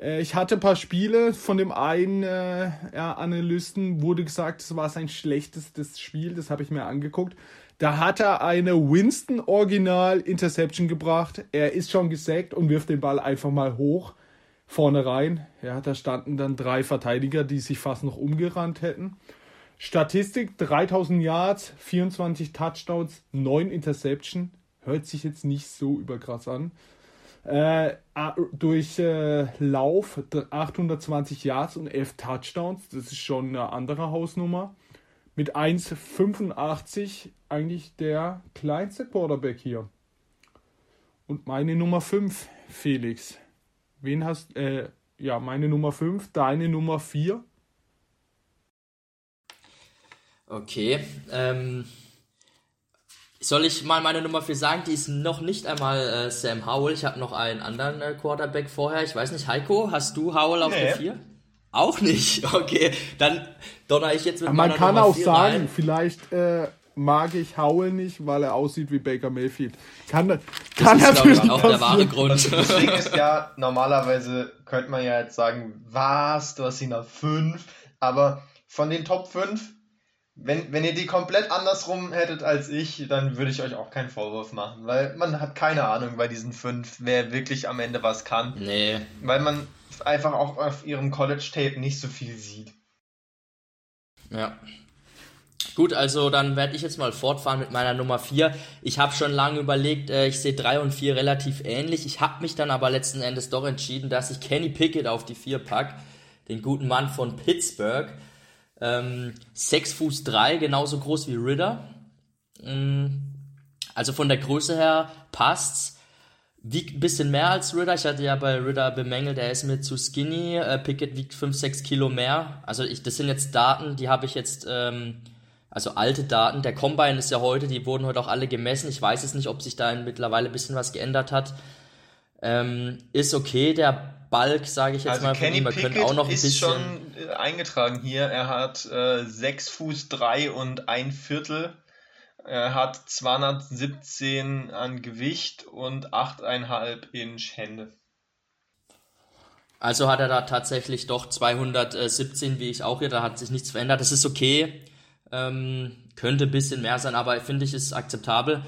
Äh, ich hatte ein paar Spiele, von dem einen äh, ja, Analysten wurde gesagt, es war sein schlechtestes Spiel, das habe ich mir angeguckt. Da hat er eine Winston Original Interception gebracht. Er ist schon gesackt und wirft den Ball einfach mal hoch vorne rein. Ja, da standen dann drei Verteidiger, die sich fast noch umgerannt hätten. Statistik 3000 Yards, 24 Touchdowns, 9 Interception. Hört sich jetzt nicht so überkrass an. Äh, durch äh, Lauf 820 Yards und 11 Touchdowns. Das ist schon eine andere Hausnummer. Mit 1,85 eigentlich der kleinste Quarterback hier. Und meine Nummer 5, Felix. Wen hast äh, ja, meine Nummer 5, deine Nummer 4? Okay, ähm, soll ich mal meine Nummer 4 sagen? Die ist noch nicht einmal äh, Sam Howell. Ich habe noch einen anderen äh, Quarterback vorher. Ich weiß nicht, Heiko, hast du Howell auf nee. der 4? Auch nicht. Okay, dann donner ich jetzt mit Man kann Nummer auch sagen, rein. vielleicht äh, mag ich Howell nicht, weil er aussieht wie Baker Mayfield. Kann, das kann ist, natürlich ich, auch passieren. der wahre Grund. Das Ding ist ja, normalerweise könnte man ja jetzt sagen, was, du hast ihn auf 5, aber von den Top 5 wenn, wenn ihr die komplett andersrum hättet als ich, dann würde ich euch auch keinen Vorwurf machen, weil man hat keine Ahnung bei diesen fünf, wer wirklich am Ende was kann. Nee. Weil man einfach auch auf ihrem College-Tape nicht so viel sieht. Ja. Gut, also dann werde ich jetzt mal fortfahren mit meiner Nummer 4. Ich habe schon lange überlegt, äh, ich sehe 3 und 4 relativ ähnlich. Ich habe mich dann aber letzten Endes doch entschieden, dass ich Kenny Pickett auf die 4 packe, den guten Mann von Pittsburgh. Ähm, 6 Fuß 3, genauso groß wie Ritter. Ähm, also von der Größe her passt's. Wiegt ein bisschen mehr als Ritter. Ich hatte ja bei Ritter bemängelt, er ist mir zu skinny. Äh, Pickett wiegt 5, 6 Kilo mehr. Also ich, das sind jetzt Daten, die habe ich jetzt, ähm, also alte Daten. Der Combine ist ja heute, die wurden heute auch alle gemessen. Ich weiß es nicht, ob sich da mittlerweile ein bisschen was geändert hat. Ähm, ist okay, der Balk, sage ich jetzt also mal, Kenny von ihm. könnte auch noch ein ist bisschen. schon äh, eingetragen hier. Er hat äh, 6 Fuß 3 und ein Viertel. Er hat 217 an Gewicht und 8,5 Inch Hände. Also hat er da tatsächlich doch 217, wie ich auch hier, da hat sich nichts verändert. Das ist okay. Ähm, könnte ein bisschen mehr sein, aber finde ich, ist akzeptabel.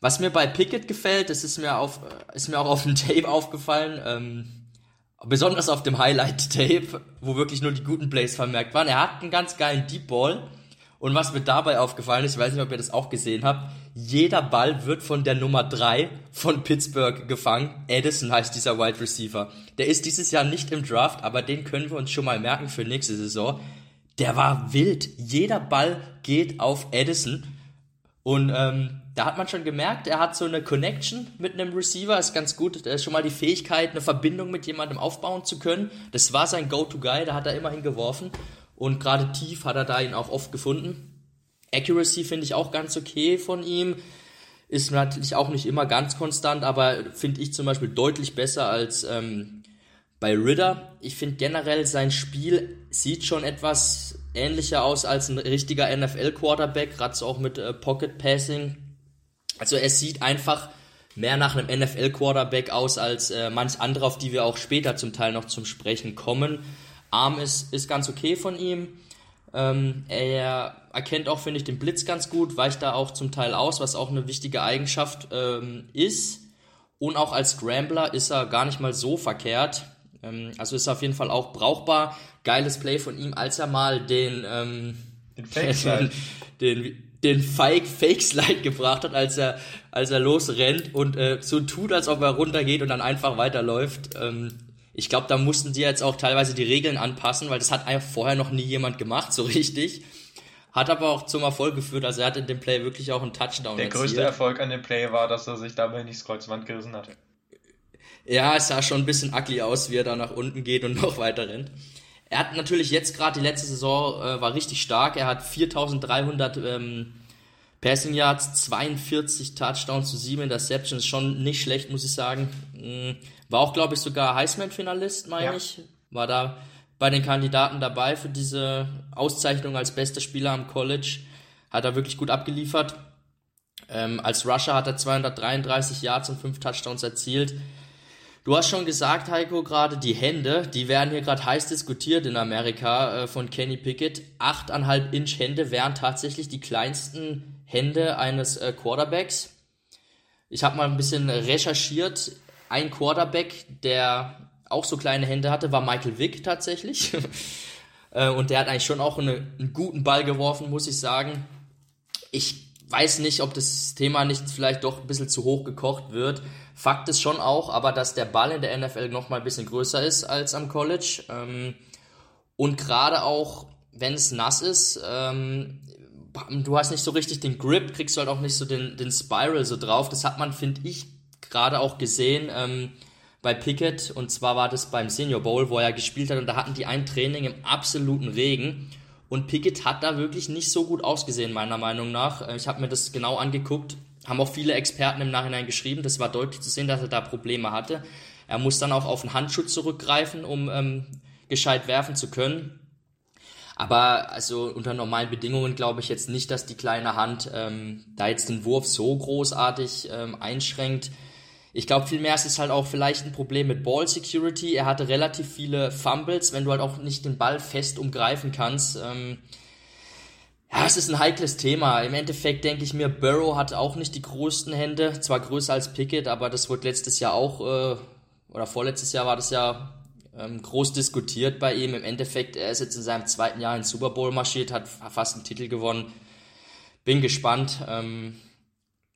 Was mir bei Pickett gefällt, das ist mir, auf, ist mir auch auf dem Tape aufgefallen, ähm, besonders auf dem Highlight-Tape, wo wirklich nur die guten Plays vermerkt waren. Er hat einen ganz geilen Deep Ball. Und was mir dabei aufgefallen ist, ich weiß nicht, ob ihr das auch gesehen habt, jeder Ball wird von der Nummer 3 von Pittsburgh gefangen. Edison heißt dieser Wide Receiver. Der ist dieses Jahr nicht im Draft, aber den können wir uns schon mal merken für nächste Saison. Der war wild. Jeder Ball geht auf Edison. Und ähm, da hat man schon gemerkt, er hat so eine Connection mit einem Receiver, ist ganz gut. Er ist schon mal die Fähigkeit, eine Verbindung mit jemandem aufbauen zu können. Das war sein Go-To-Guy, da hat er immerhin geworfen. Und gerade tief hat er da ihn auch oft gefunden. Accuracy finde ich auch ganz okay von ihm. Ist natürlich auch nicht immer ganz konstant, aber finde ich zum Beispiel deutlich besser als ähm, bei Ritter. Ich finde generell sein Spiel sieht schon etwas ähnlicher aus als ein richtiger NFL-Quarterback, gerade auch mit äh, Pocket Passing. Also es sieht einfach mehr nach einem NFL-Quarterback aus als äh, manch andere, auf die wir auch später zum Teil noch zum Sprechen kommen. Arm ist, ist ganz okay von ihm. Ähm, er erkennt auch, finde ich, den Blitz ganz gut, weicht da auch zum Teil aus, was auch eine wichtige Eigenschaft ähm, ist. Und auch als Scrambler ist er gar nicht mal so verkehrt. Ähm, also ist auf jeden Fall auch brauchbar. Geiles Play von ihm, als er mal den, ähm, den Fake Slide. Den, den, Fake Fake Slide gebracht hat, als er, als er losrennt und äh, so tut, als ob er runtergeht und dann einfach weiterläuft. Ähm, ich glaube, da mussten sie jetzt auch teilweise die Regeln anpassen, weil das hat einfach vorher noch nie jemand gemacht, so richtig. Hat aber auch zum Erfolg geführt, also er hat in dem Play wirklich auch einen Touchdown Der größte Erfolg an dem Play war, dass er sich dabei nicht das Kreuzband gerissen hatte. Ja, es sah schon ein bisschen ugly aus, wie er da nach unten geht und noch weiter rennt. Er hat natürlich jetzt gerade die letzte Saison äh, war richtig stark. Er hat 4300 ähm, Passing Yards, 42 Touchdowns zu 7 Interceptions, schon nicht schlecht, muss ich sagen. Mhm. War auch, glaube ich, sogar Heisman-Finalist, meine ja. ich. War da bei den Kandidaten dabei für diese Auszeichnung als bester Spieler am College. Hat er wirklich gut abgeliefert. Ähm, als Rusher hat er 233 Yards und 5 Touchdowns erzielt. Du hast schon gesagt, Heiko, gerade die Hände, die werden hier gerade heiß diskutiert in Amerika äh, von Kenny Pickett. 8,5 Inch Hände wären tatsächlich die kleinsten Hände eines äh, Quarterbacks. Ich habe mal ein bisschen recherchiert. Ein Quarterback, der auch so kleine Hände hatte, war Michael Vick tatsächlich. Äh, und der hat eigentlich schon auch eine, einen guten Ball geworfen, muss ich sagen. Ich weiß nicht, ob das Thema nicht vielleicht doch ein bisschen zu hoch gekocht wird. Fakt ist schon auch, aber dass der Ball in der NFL noch mal ein bisschen größer ist als am College. Ähm, und gerade auch, wenn es nass ist, ähm, du hast nicht so richtig den Grip, kriegst du halt auch nicht so den, den Spiral so drauf. Das hat man, finde ich, gerade auch gesehen ähm, bei Pickett. Und zwar war das beim Senior Bowl, wo er gespielt hat. Und da hatten die ein Training im absoluten Regen. Und Pickett hat da wirklich nicht so gut ausgesehen, meiner Meinung nach. Äh, ich habe mir das genau angeguckt haben auch viele Experten im Nachhinein geschrieben. Das war deutlich zu sehen, dass er da Probleme hatte. Er muss dann auch auf einen Handschutz zurückgreifen, um ähm, gescheit werfen zu können. Aber also unter normalen Bedingungen glaube ich jetzt nicht, dass die kleine Hand ähm, da jetzt den Wurf so großartig ähm, einschränkt. Ich glaube vielmehr ist es halt auch vielleicht ein Problem mit Ball Security. Er hatte relativ viele Fumbles, wenn du halt auch nicht den Ball fest umgreifen kannst. Ähm, ja, es ist ein heikles Thema. Im Endeffekt denke ich mir, Burrow hat auch nicht die größten Hände, zwar größer als Pickett, aber das wurde letztes Jahr auch, äh, oder vorletztes Jahr war das ja ähm, groß diskutiert bei ihm. Im Endeffekt, er ist jetzt in seinem zweiten Jahr in Super Bowl marschiert, hat fast einen Titel gewonnen. Bin gespannt. Ähm,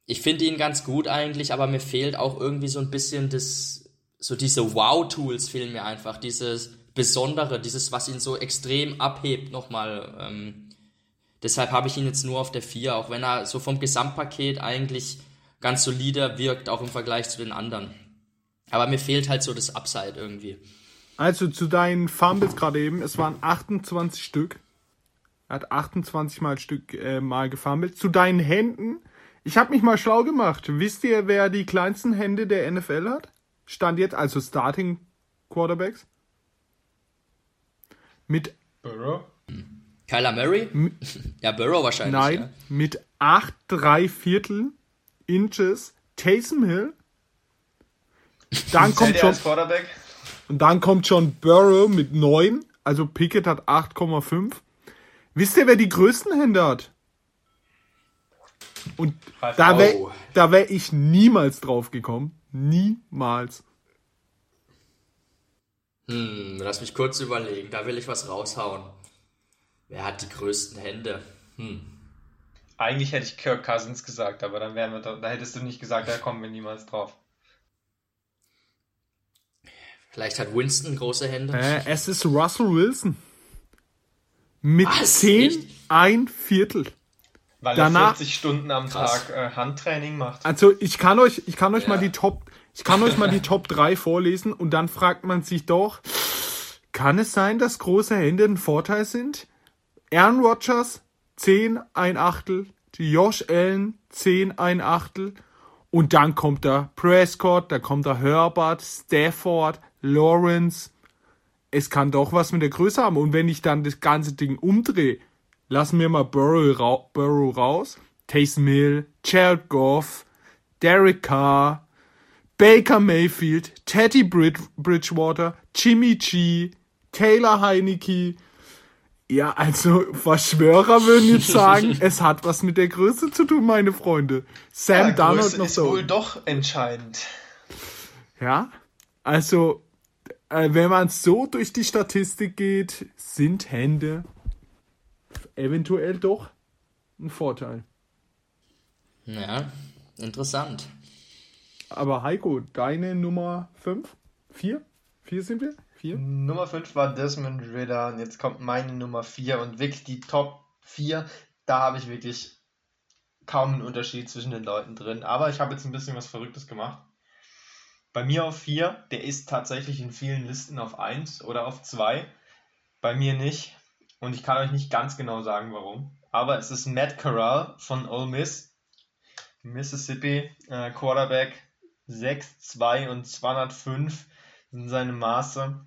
ich finde ihn ganz gut eigentlich, aber mir fehlt auch irgendwie so ein bisschen das, so diese Wow-Tools fehlen mir einfach, dieses Besondere, dieses, was ihn so extrem abhebt nochmal. Ähm, Deshalb habe ich ihn jetzt nur auf der 4, auch wenn er so vom Gesamtpaket eigentlich ganz solider wirkt, auch im Vergleich zu den anderen. Aber mir fehlt halt so das Upside irgendwie. Also zu deinen Fumbles gerade eben, es waren 28 Stück. Er hat 28 mal Stück äh, mal gefummelt. Zu deinen Händen, ich habe mich mal schlau gemacht. Wisst ihr, wer die kleinsten Hände der NFL hat? Stand jetzt also Starting Quarterbacks. Mit Burrow. Kyler Murray? ja, Burrow wahrscheinlich. Nein, ja. mit 8 3 Viertel Inches Taysom Hill. Dann kommt schon, und dann kommt schon Burrow mit 9. Also Pickett hat 8,5. Wisst ihr, wer die größten Hände hat? Und da wäre da wär ich niemals drauf gekommen. Niemals. Hm, lass mich kurz überlegen. Da will ich was raushauen. Wer hat die größten Hände? Hm. Eigentlich hätte ich Kirk Cousins gesagt, aber dann wären wir da, da hättest du nicht gesagt, da kommen wir niemals drauf. Vielleicht hat Winston große Hände. Äh, es ist Russell Wilson. Mit Was? 10 Echt? ein Viertel. Weil Danach, er 40 Stunden am krass. Tag äh, Handtraining macht. Also ich kann euch, ich kann euch ja. mal die Top, ich kann euch mal die Top 3 vorlesen und dann fragt man sich doch, kann es sein, dass große Hände ein Vorteil sind? Aaron Rodgers 10 ein Achtel, Josh Allen 10 ein Achtel und dann kommt der Prescott, da kommt der Herbert, Stafford, Lawrence. Es kann doch was mit der Größe haben und wenn ich dann das ganze Ding umdrehe, lassen wir mal Burrow, ra Burrow raus, Taysom Hill, Jared Goff, Derek Carr, Baker Mayfield, Teddy Bridgewater, Jimmy G, Taylor Heineke, ja, also Verschwörer würden jetzt sagen, es hat was mit der Größe zu tun, meine Freunde. Sam ja, Darnold noch ist so. wohl doch entscheidend. Ja, also äh, wenn man so durch die Statistik geht, sind Hände eventuell doch ein Vorteil. Ja, interessant. Aber Heiko, deine Nummer 5? 4? 4 sind wir? 4? Nummer 5 war Desmond Ritter und jetzt kommt meine Nummer 4 und wirklich die Top 4. Da habe ich wirklich kaum einen Unterschied zwischen den Leuten drin. Aber ich habe jetzt ein bisschen was Verrücktes gemacht. Bei mir auf 4, der ist tatsächlich in vielen Listen auf 1 oder auf 2. Bei mir nicht. Und ich kann euch nicht ganz genau sagen, warum. Aber es ist Matt Corral von Ole Miss. Mississippi äh, Quarterback 6'2 und 205 sind seine Maße.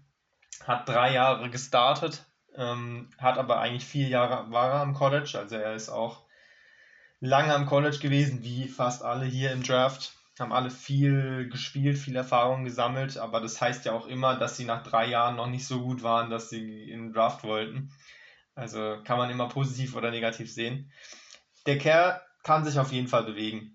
Hat drei Jahre gestartet, ähm, hat aber eigentlich vier Jahre war er am College, also er ist auch lange am College gewesen, wie fast alle hier im Draft. Haben alle viel gespielt, viel Erfahrung gesammelt, aber das heißt ja auch immer, dass sie nach drei Jahren noch nicht so gut waren, dass sie in den Draft wollten. Also kann man immer positiv oder negativ sehen. Der Kerl kann sich auf jeden Fall bewegen.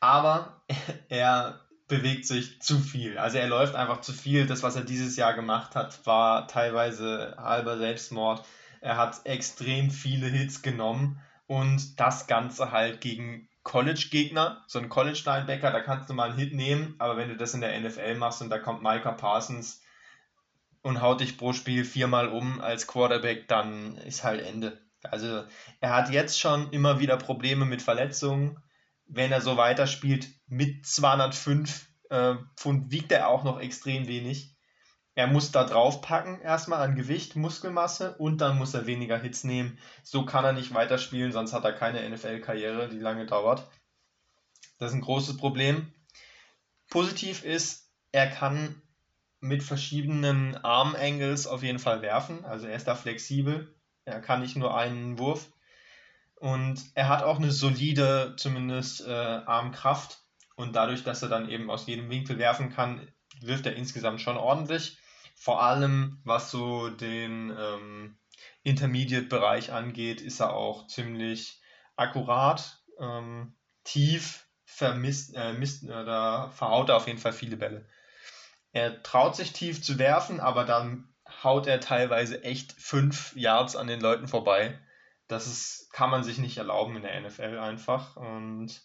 Aber er bewegt sich zu viel. Also er läuft einfach zu viel. Das, was er dieses Jahr gemacht hat, war teilweise halber Selbstmord. Er hat extrem viele Hits genommen und das Ganze halt gegen College-Gegner, so ein College-Linebacker, da kannst du mal einen Hit nehmen, aber wenn du das in der NFL machst und da kommt Micah Parsons und haut dich pro Spiel viermal um als Quarterback, dann ist halt Ende. Also er hat jetzt schon immer wieder Probleme mit Verletzungen. Wenn er so weiterspielt, mit 205 äh, Pfund wiegt er auch noch extrem wenig. Er muss da drauf packen, erstmal an Gewicht, Muskelmasse und dann muss er weniger Hits nehmen. So kann er nicht weiterspielen, sonst hat er keine NFL-Karriere, die lange dauert. Das ist ein großes Problem. Positiv ist, er kann mit verschiedenen Arm-Angles auf jeden Fall werfen. Also er ist da flexibel. Er kann nicht nur einen Wurf. Und er hat auch eine solide, zumindest äh, Armkraft. Und dadurch, dass er dann eben aus jedem Winkel werfen kann, wirft er insgesamt schon ordentlich. Vor allem, was so den ähm, Intermediate-Bereich angeht, ist er auch ziemlich akkurat, ähm, tief, vermisst, äh, misst, äh, da verhaut er auf jeden Fall viele Bälle. Er traut sich tief zu werfen, aber dann haut er teilweise echt fünf Yards an den Leuten vorbei. Das ist, kann man sich nicht erlauben in der NFL einfach. Und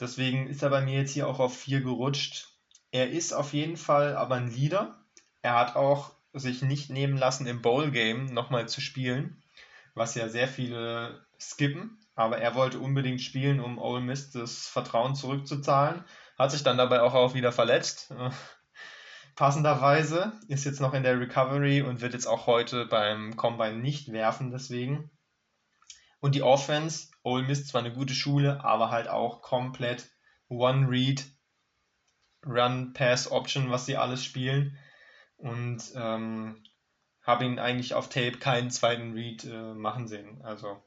deswegen ist er bei mir jetzt hier auch auf vier gerutscht. Er ist auf jeden Fall aber ein Leader. Er hat auch sich nicht nehmen lassen, im Bowl-Game nochmal zu spielen, was ja sehr viele skippen. Aber er wollte unbedingt spielen, um Ole Miss das Vertrauen zurückzuzahlen. Hat sich dann dabei auch, auch wieder verletzt passenderweise, ist jetzt noch in der Recovery und wird jetzt auch heute beim Combine nicht werfen, deswegen. Und die Offense, Ole Miss zwar eine gute Schule, aber halt auch komplett One-Read, Run-Pass-Option, was sie alles spielen. Und ähm, habe ihn eigentlich auf Tape keinen zweiten Read äh, machen sehen. Also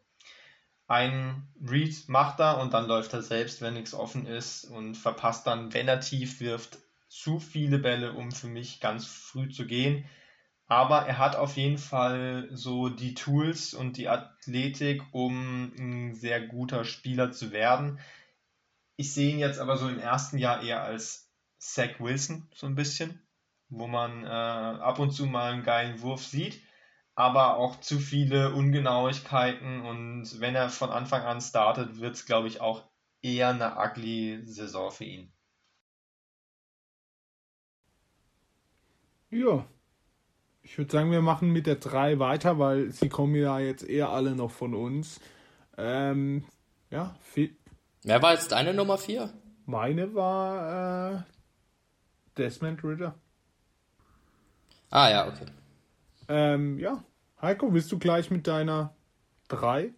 ein Read macht er und dann läuft er selbst, wenn nichts offen ist und verpasst dann, wenn er tief wirft, zu viele Bälle, um für mich ganz früh zu gehen. Aber er hat auf jeden Fall so die Tools und die Athletik, um ein sehr guter Spieler zu werden. Ich sehe ihn jetzt aber so im ersten Jahr eher als Zach Wilson, so ein bisschen, wo man äh, ab und zu mal einen geilen Wurf sieht, aber auch zu viele Ungenauigkeiten. Und wenn er von Anfang an startet, wird es, glaube ich, auch eher eine ugly Saison für ihn. Ja. Ich würde sagen, wir machen mit der 3 weiter, weil sie kommen ja jetzt eher alle noch von uns. Ähm, ja, viel. Wer war jetzt deine Nummer 4? Meine war äh, Desmond Ritter. Ah ja, okay. Ähm, ja. Heiko, willst du gleich mit deiner 3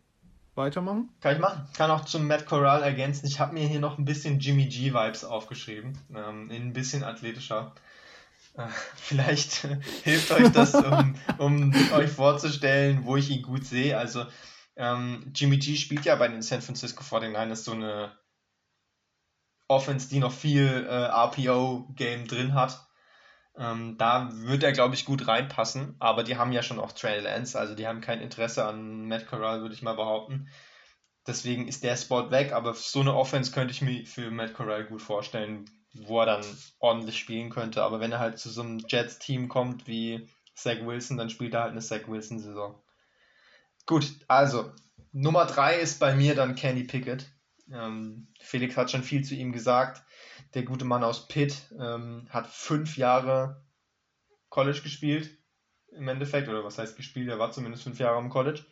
weitermachen? Kann ich machen. Kann auch zum Matt Corral ergänzen. Ich habe mir hier noch ein bisschen Jimmy G-Vibes aufgeschrieben. Ähm, in ein bisschen athletischer. Äh, vielleicht hilft euch das, um, um euch vorzustellen, wo ich ihn gut sehe. Also ähm, Jimmy G spielt ja bei den San Francisco 49ers so eine Offense, die noch viel äh, RPO-Game drin hat. Ähm, da wird er, glaube ich, gut reinpassen, aber die haben ja schon auch Trey Lance, also die haben kein Interesse an Matt Corral, würde ich mal behaupten. Deswegen ist der Spot weg, aber so eine Offense könnte ich mir für Matt Corral gut vorstellen, wo er dann ordentlich spielen könnte. Aber wenn er halt zu so einem Jets-Team kommt wie Zach Wilson, dann spielt er halt eine Zach Wilson-Saison. Gut, also Nummer drei ist bei mir dann Candy Pickett. Ähm, Felix hat schon viel zu ihm gesagt. Der gute Mann aus Pitt ähm, hat fünf Jahre College gespielt, im Endeffekt, oder was heißt gespielt, er war zumindest fünf Jahre am College.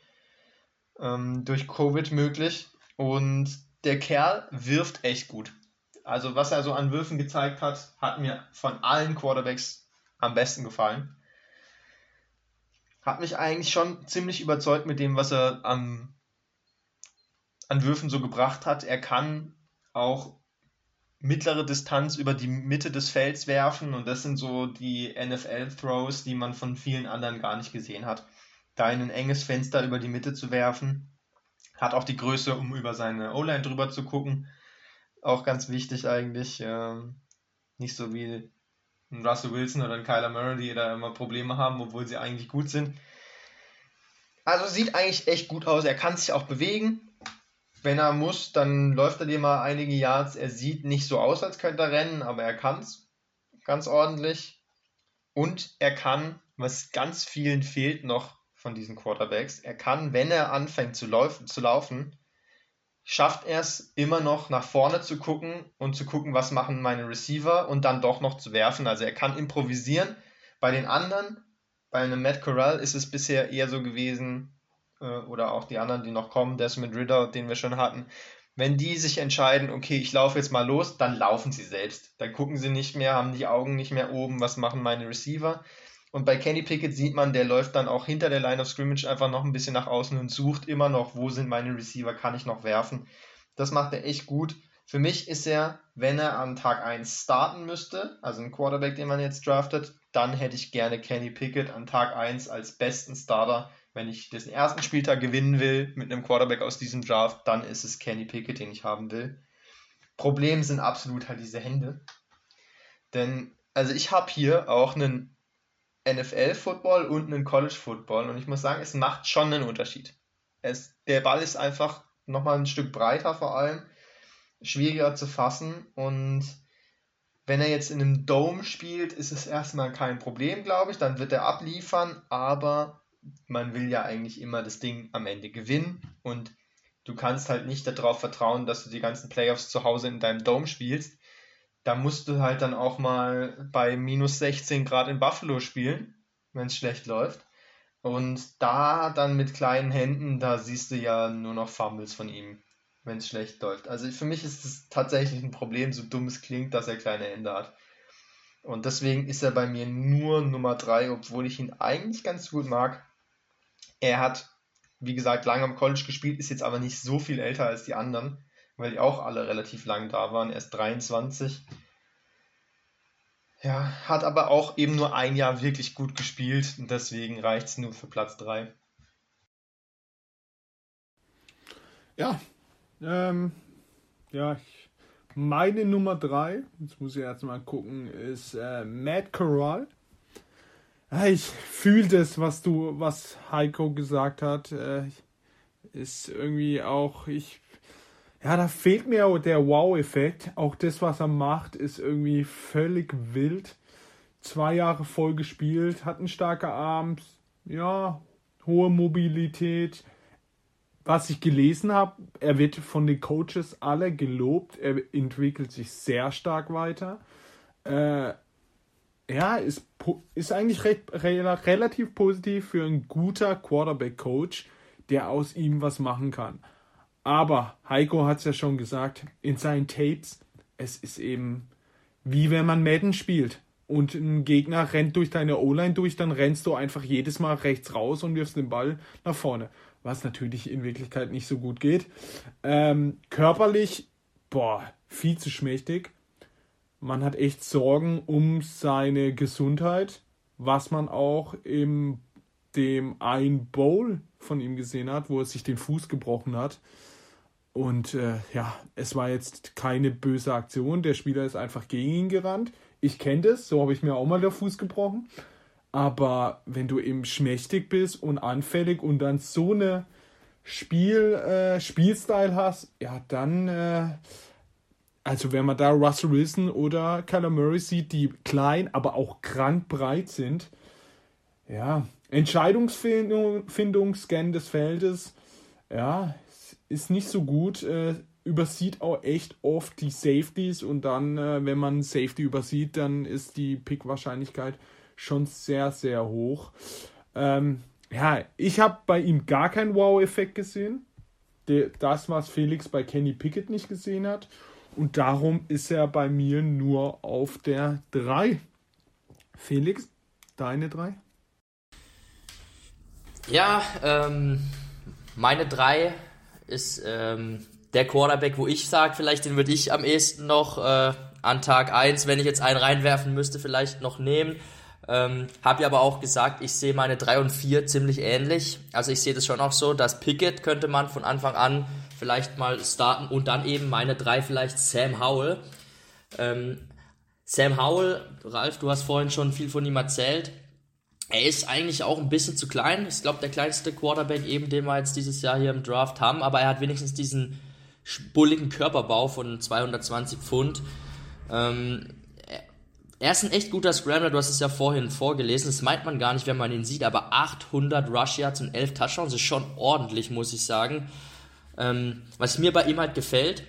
Ähm, durch Covid möglich. Und der Kerl wirft echt gut. Also was er so an Würfen gezeigt hat, hat mir von allen Quarterbacks am besten gefallen. Hat mich eigentlich schon ziemlich überzeugt mit dem, was er am, an Würfen so gebracht hat. Er kann auch mittlere Distanz über die Mitte des Felds werfen und das sind so die NFL-Throws, die man von vielen anderen gar nicht gesehen hat. Da in ein enges Fenster über die Mitte zu werfen, hat auch die Größe, um über seine O-Line drüber zu gucken. Auch ganz wichtig eigentlich. Ähm, nicht so wie ein Russell Wilson oder ein Kyler Murray, die da immer Probleme haben, obwohl sie eigentlich gut sind. Also sieht eigentlich echt gut aus. Er kann sich auch bewegen wenn er muss, dann läuft er dir mal einige Yards. Er sieht nicht so aus, als könnte er rennen, aber er kann es ganz ordentlich. Und er kann, was ganz vielen fehlt noch von diesen Quarterbacks, er kann, wenn er anfängt zu, lauf zu laufen, schafft er es immer noch nach vorne zu gucken und zu gucken, was machen meine Receiver und dann doch noch zu werfen. Also er kann improvisieren. Bei den anderen, bei einem Matt Corral ist es bisher eher so gewesen, äh, oder auch die anderen, die noch kommen, Desmond Ritter, den wir schon hatten, wenn die sich entscheiden, okay, ich laufe jetzt mal los, dann laufen sie selbst. Dann gucken sie nicht mehr, haben die Augen nicht mehr oben, was machen meine Receiver. Und bei Kenny Pickett sieht man, der läuft dann auch hinter der Line of Scrimmage einfach noch ein bisschen nach außen und sucht immer noch, wo sind meine Receiver, kann ich noch werfen. Das macht er echt gut. Für mich ist er, wenn er an Tag 1 starten müsste, also ein Quarterback, den man jetzt draftet, dann hätte ich gerne Kenny Pickett an Tag 1 als besten Starter wenn ich den ersten Spieltag gewinnen will mit einem Quarterback aus diesem Draft, dann ist es Kenny Pickett, den ich haben will. Problem sind absolut halt diese Hände. Denn, also ich habe hier auch einen NFL-Football und einen College-Football. Und ich muss sagen, es macht schon einen Unterschied. Es, der Ball ist einfach nochmal ein Stück breiter vor allem, schwieriger zu fassen. Und wenn er jetzt in einem Dome spielt, ist es erstmal kein Problem, glaube ich, dann wird er abliefern, aber man will ja eigentlich immer das Ding am Ende gewinnen. Und du kannst halt nicht darauf vertrauen, dass du die ganzen Playoffs zu Hause in deinem Dome spielst. Da musst du halt dann auch mal bei minus 16 Grad in Buffalo spielen, wenn es schlecht läuft. Und da dann mit kleinen Händen, da siehst du ja nur noch Fumbles von ihm, wenn es schlecht läuft. Also für mich ist es tatsächlich ein Problem, so dumm es klingt, dass er kleine Hände hat. Und deswegen ist er bei mir nur Nummer 3, obwohl ich ihn eigentlich ganz gut mag. Er hat, wie gesagt, lange am College gespielt, ist jetzt aber nicht so viel älter als die anderen, weil die auch alle relativ lang da waren. Er ist 23. Ja, hat aber auch eben nur ein Jahr wirklich gut gespielt und deswegen reicht es nur für Platz 3. Ja, ähm, ja, meine Nummer 3, jetzt muss ich erst mal gucken, ist äh, Matt Corral. Ich fühle das, was du, was Heiko gesagt hat. Äh, ist irgendwie auch, ich, ja, da fehlt mir der Wow-Effekt. Auch das, was er macht, ist irgendwie völlig wild. Zwei Jahre voll gespielt, hat einen starken Arm, ja, hohe Mobilität. Was ich gelesen habe, er wird von den Coaches alle gelobt. Er entwickelt sich sehr stark weiter. Äh, ja, ist, ist eigentlich recht, relativ positiv für ein guter Quarterback-Coach, der aus ihm was machen kann. Aber Heiko hat es ja schon gesagt, in seinen Tapes, es ist eben wie wenn man Madden spielt und ein Gegner rennt durch deine O-Line durch, dann rennst du einfach jedes Mal rechts raus und wirfst den Ball nach vorne. Was natürlich in Wirklichkeit nicht so gut geht. Ähm, körperlich, boah, viel zu schmächtig man hat echt Sorgen um seine Gesundheit, was man auch in dem ein Bowl von ihm gesehen hat, wo er sich den Fuß gebrochen hat. Und äh, ja, es war jetzt keine böse Aktion. Der Spieler ist einfach gegen ihn gerannt. Ich kenne das, so habe ich mir auch mal den Fuß gebrochen. Aber wenn du eben schmächtig bist und anfällig und dann so eine Spiel, äh, Spielstyle hast, ja, dann äh, also wenn man da Russell Wilson oder Kyler Murray sieht, die klein, aber auch krank breit sind, ja, Entscheidungsfindung, Scan des Feldes, ja, ist nicht so gut. Äh, übersieht auch echt oft die Safeties und dann, äh, wenn man Safety übersieht, dann ist die Pick-Wahrscheinlichkeit schon sehr, sehr hoch. Ähm, ja, ich habe bei ihm gar keinen Wow-Effekt gesehen. Das, was Felix bei Kenny Pickett nicht gesehen hat. Und darum ist er bei mir nur auf der 3. Felix, deine 3? Ja, ähm, meine 3 ist ähm, der Quarterback, wo ich sage, vielleicht den würde ich am ehesten noch äh, an Tag 1, wenn ich jetzt einen reinwerfen müsste, vielleicht noch nehmen. Ähm, Habe ja aber auch gesagt, ich sehe meine 3 und 4 ziemlich ähnlich. Also ich sehe das schon auch so, dass Pickett könnte man von Anfang an vielleicht mal starten und dann eben meine 3 vielleicht Sam Howell. Ähm, Sam Howell, Ralf, du hast vorhin schon viel von ihm erzählt. Er ist eigentlich auch ein bisschen zu klein. Ich glaube, der kleinste Quarterback eben, den wir jetzt dieses Jahr hier im Draft haben, aber er hat wenigstens diesen bulligen Körperbau von 220 Pfund. Ähm, er ist ein echt guter Scrambler, du hast es ja vorhin vorgelesen, das meint man gar nicht, wenn man ihn sieht, aber 800 Rush Yards und 11 Touchdowns ist schon ordentlich, muss ich sagen. Ähm, was mir bei ihm halt gefällt,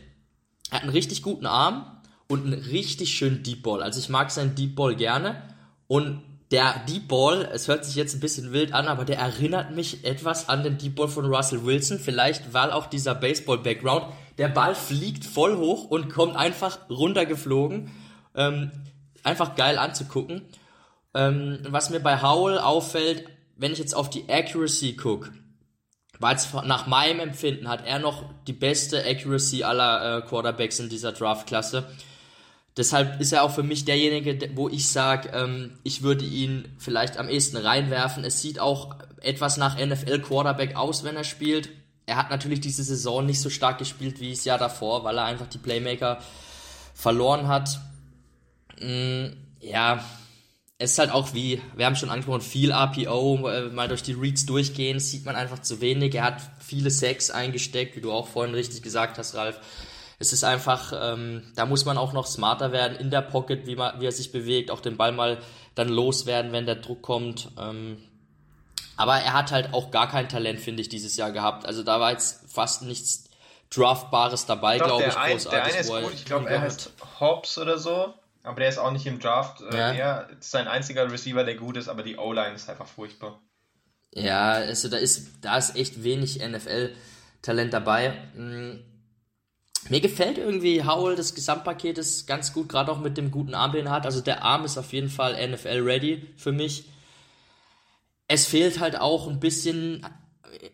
er hat einen richtig guten Arm und einen richtig schönen Deep Ball. Also ich mag seinen Deep Ball gerne und der Deep Ball, es hört sich jetzt ein bisschen wild an, aber der erinnert mich etwas an den Deep Ball von Russell Wilson, vielleicht weil auch dieser Baseball-Background. Der Ball fliegt voll hoch und kommt einfach runtergeflogen. Ähm, einfach geil anzugucken. Ähm, was mir bei Howell auffällt, wenn ich jetzt auf die Accuracy gucke, weil nach meinem Empfinden hat er noch die beste Accuracy aller äh, Quarterbacks in dieser Draftklasse. Deshalb ist er auch für mich derjenige, wo ich sage, ähm, ich würde ihn vielleicht am ehesten reinwerfen. Es sieht auch etwas nach NFL Quarterback aus, wenn er spielt. Er hat natürlich diese Saison nicht so stark gespielt wie das Jahr davor, weil er einfach die Playmaker verloren hat. Mm, ja, es ist halt auch wie, wir haben schon angesprochen, viel RPO, äh, mal durch die Reads durchgehen, sieht man einfach zu wenig. Er hat viele Sacks eingesteckt, wie du auch vorhin richtig gesagt hast, Ralf. Es ist einfach, ähm, da muss man auch noch smarter werden in der Pocket, wie, man, wie er sich bewegt, auch den Ball mal dann loswerden, wenn der Druck kommt. Ähm, aber er hat halt auch gar kein Talent, finde ich, dieses Jahr gehabt. Also da war jetzt fast nichts Draftbares dabei, glaube ich. Glaub, ich der eine ist gut, ich glaube, er heißt Hobbs oder so. Aber der ist auch nicht im Draft. Äh, ja. Er ist sein einziger Receiver, der gut ist, aber die O-Line ist einfach furchtbar. Ja, also da ist, da ist echt wenig NFL-Talent dabei. Mir gefällt irgendwie Howell, das Gesamtpaket ist ganz gut, gerade auch mit dem guten Arm, den er hat. Also der Arm ist auf jeden Fall NFL-ready für mich. Es fehlt halt auch ein bisschen,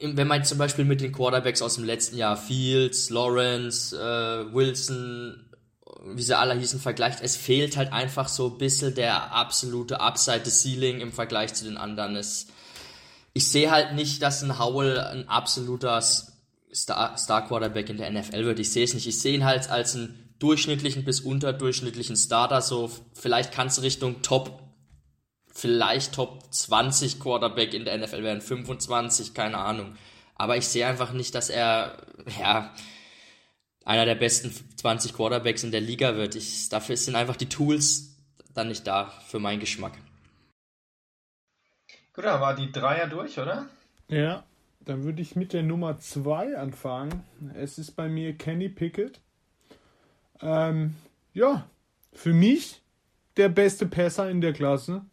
wenn man zum Beispiel mit den Quarterbacks aus dem letzten Jahr, Fields, Lawrence, äh, Wilson, wie sie alle hießen, vergleicht, es fehlt halt einfach so ein bisschen der absolute Upside des Ceiling im Vergleich zu den anderen. Es, ich sehe halt nicht, dass ein Howell ein absoluter Star, Star Quarterback in der NFL wird. Ich sehe es nicht. Ich sehe ihn halt als einen durchschnittlichen bis unterdurchschnittlichen Starter. So, vielleicht kannst du Richtung Top, vielleicht Top 20 Quarterback in der NFL werden, 25, keine Ahnung. Aber ich sehe einfach nicht, dass er, ja, einer der besten 20 Quarterbacks in der Liga wird. Ich, dafür sind einfach die Tools dann nicht da für meinen Geschmack. Gut, dann war die Dreier durch, oder? Ja, dann würde ich mit der Nummer 2 anfangen. Es ist bei mir Kenny Pickett. Ähm, ja, für mich der beste Passer in der Klasse.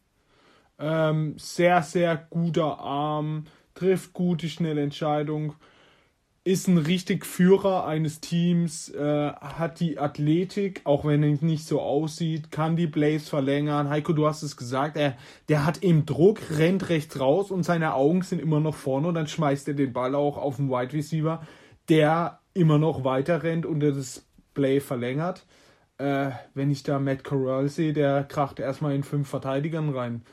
Ähm, sehr, sehr guter Arm, trifft gute, schnelle Entscheidungen ist ein richtig Führer eines Teams, äh, hat die Athletik, auch wenn er nicht so aussieht, kann die Blaze verlängern. Heiko, du hast es gesagt, er, der hat eben Druck, rennt rechts raus und seine Augen sind immer noch vorne und dann schmeißt er den Ball auch auf den Wide Receiver, der immer noch weiter rennt und das Play verlängert. Äh, wenn ich da Matt Corral sehe, der kracht erstmal in fünf Verteidigern rein.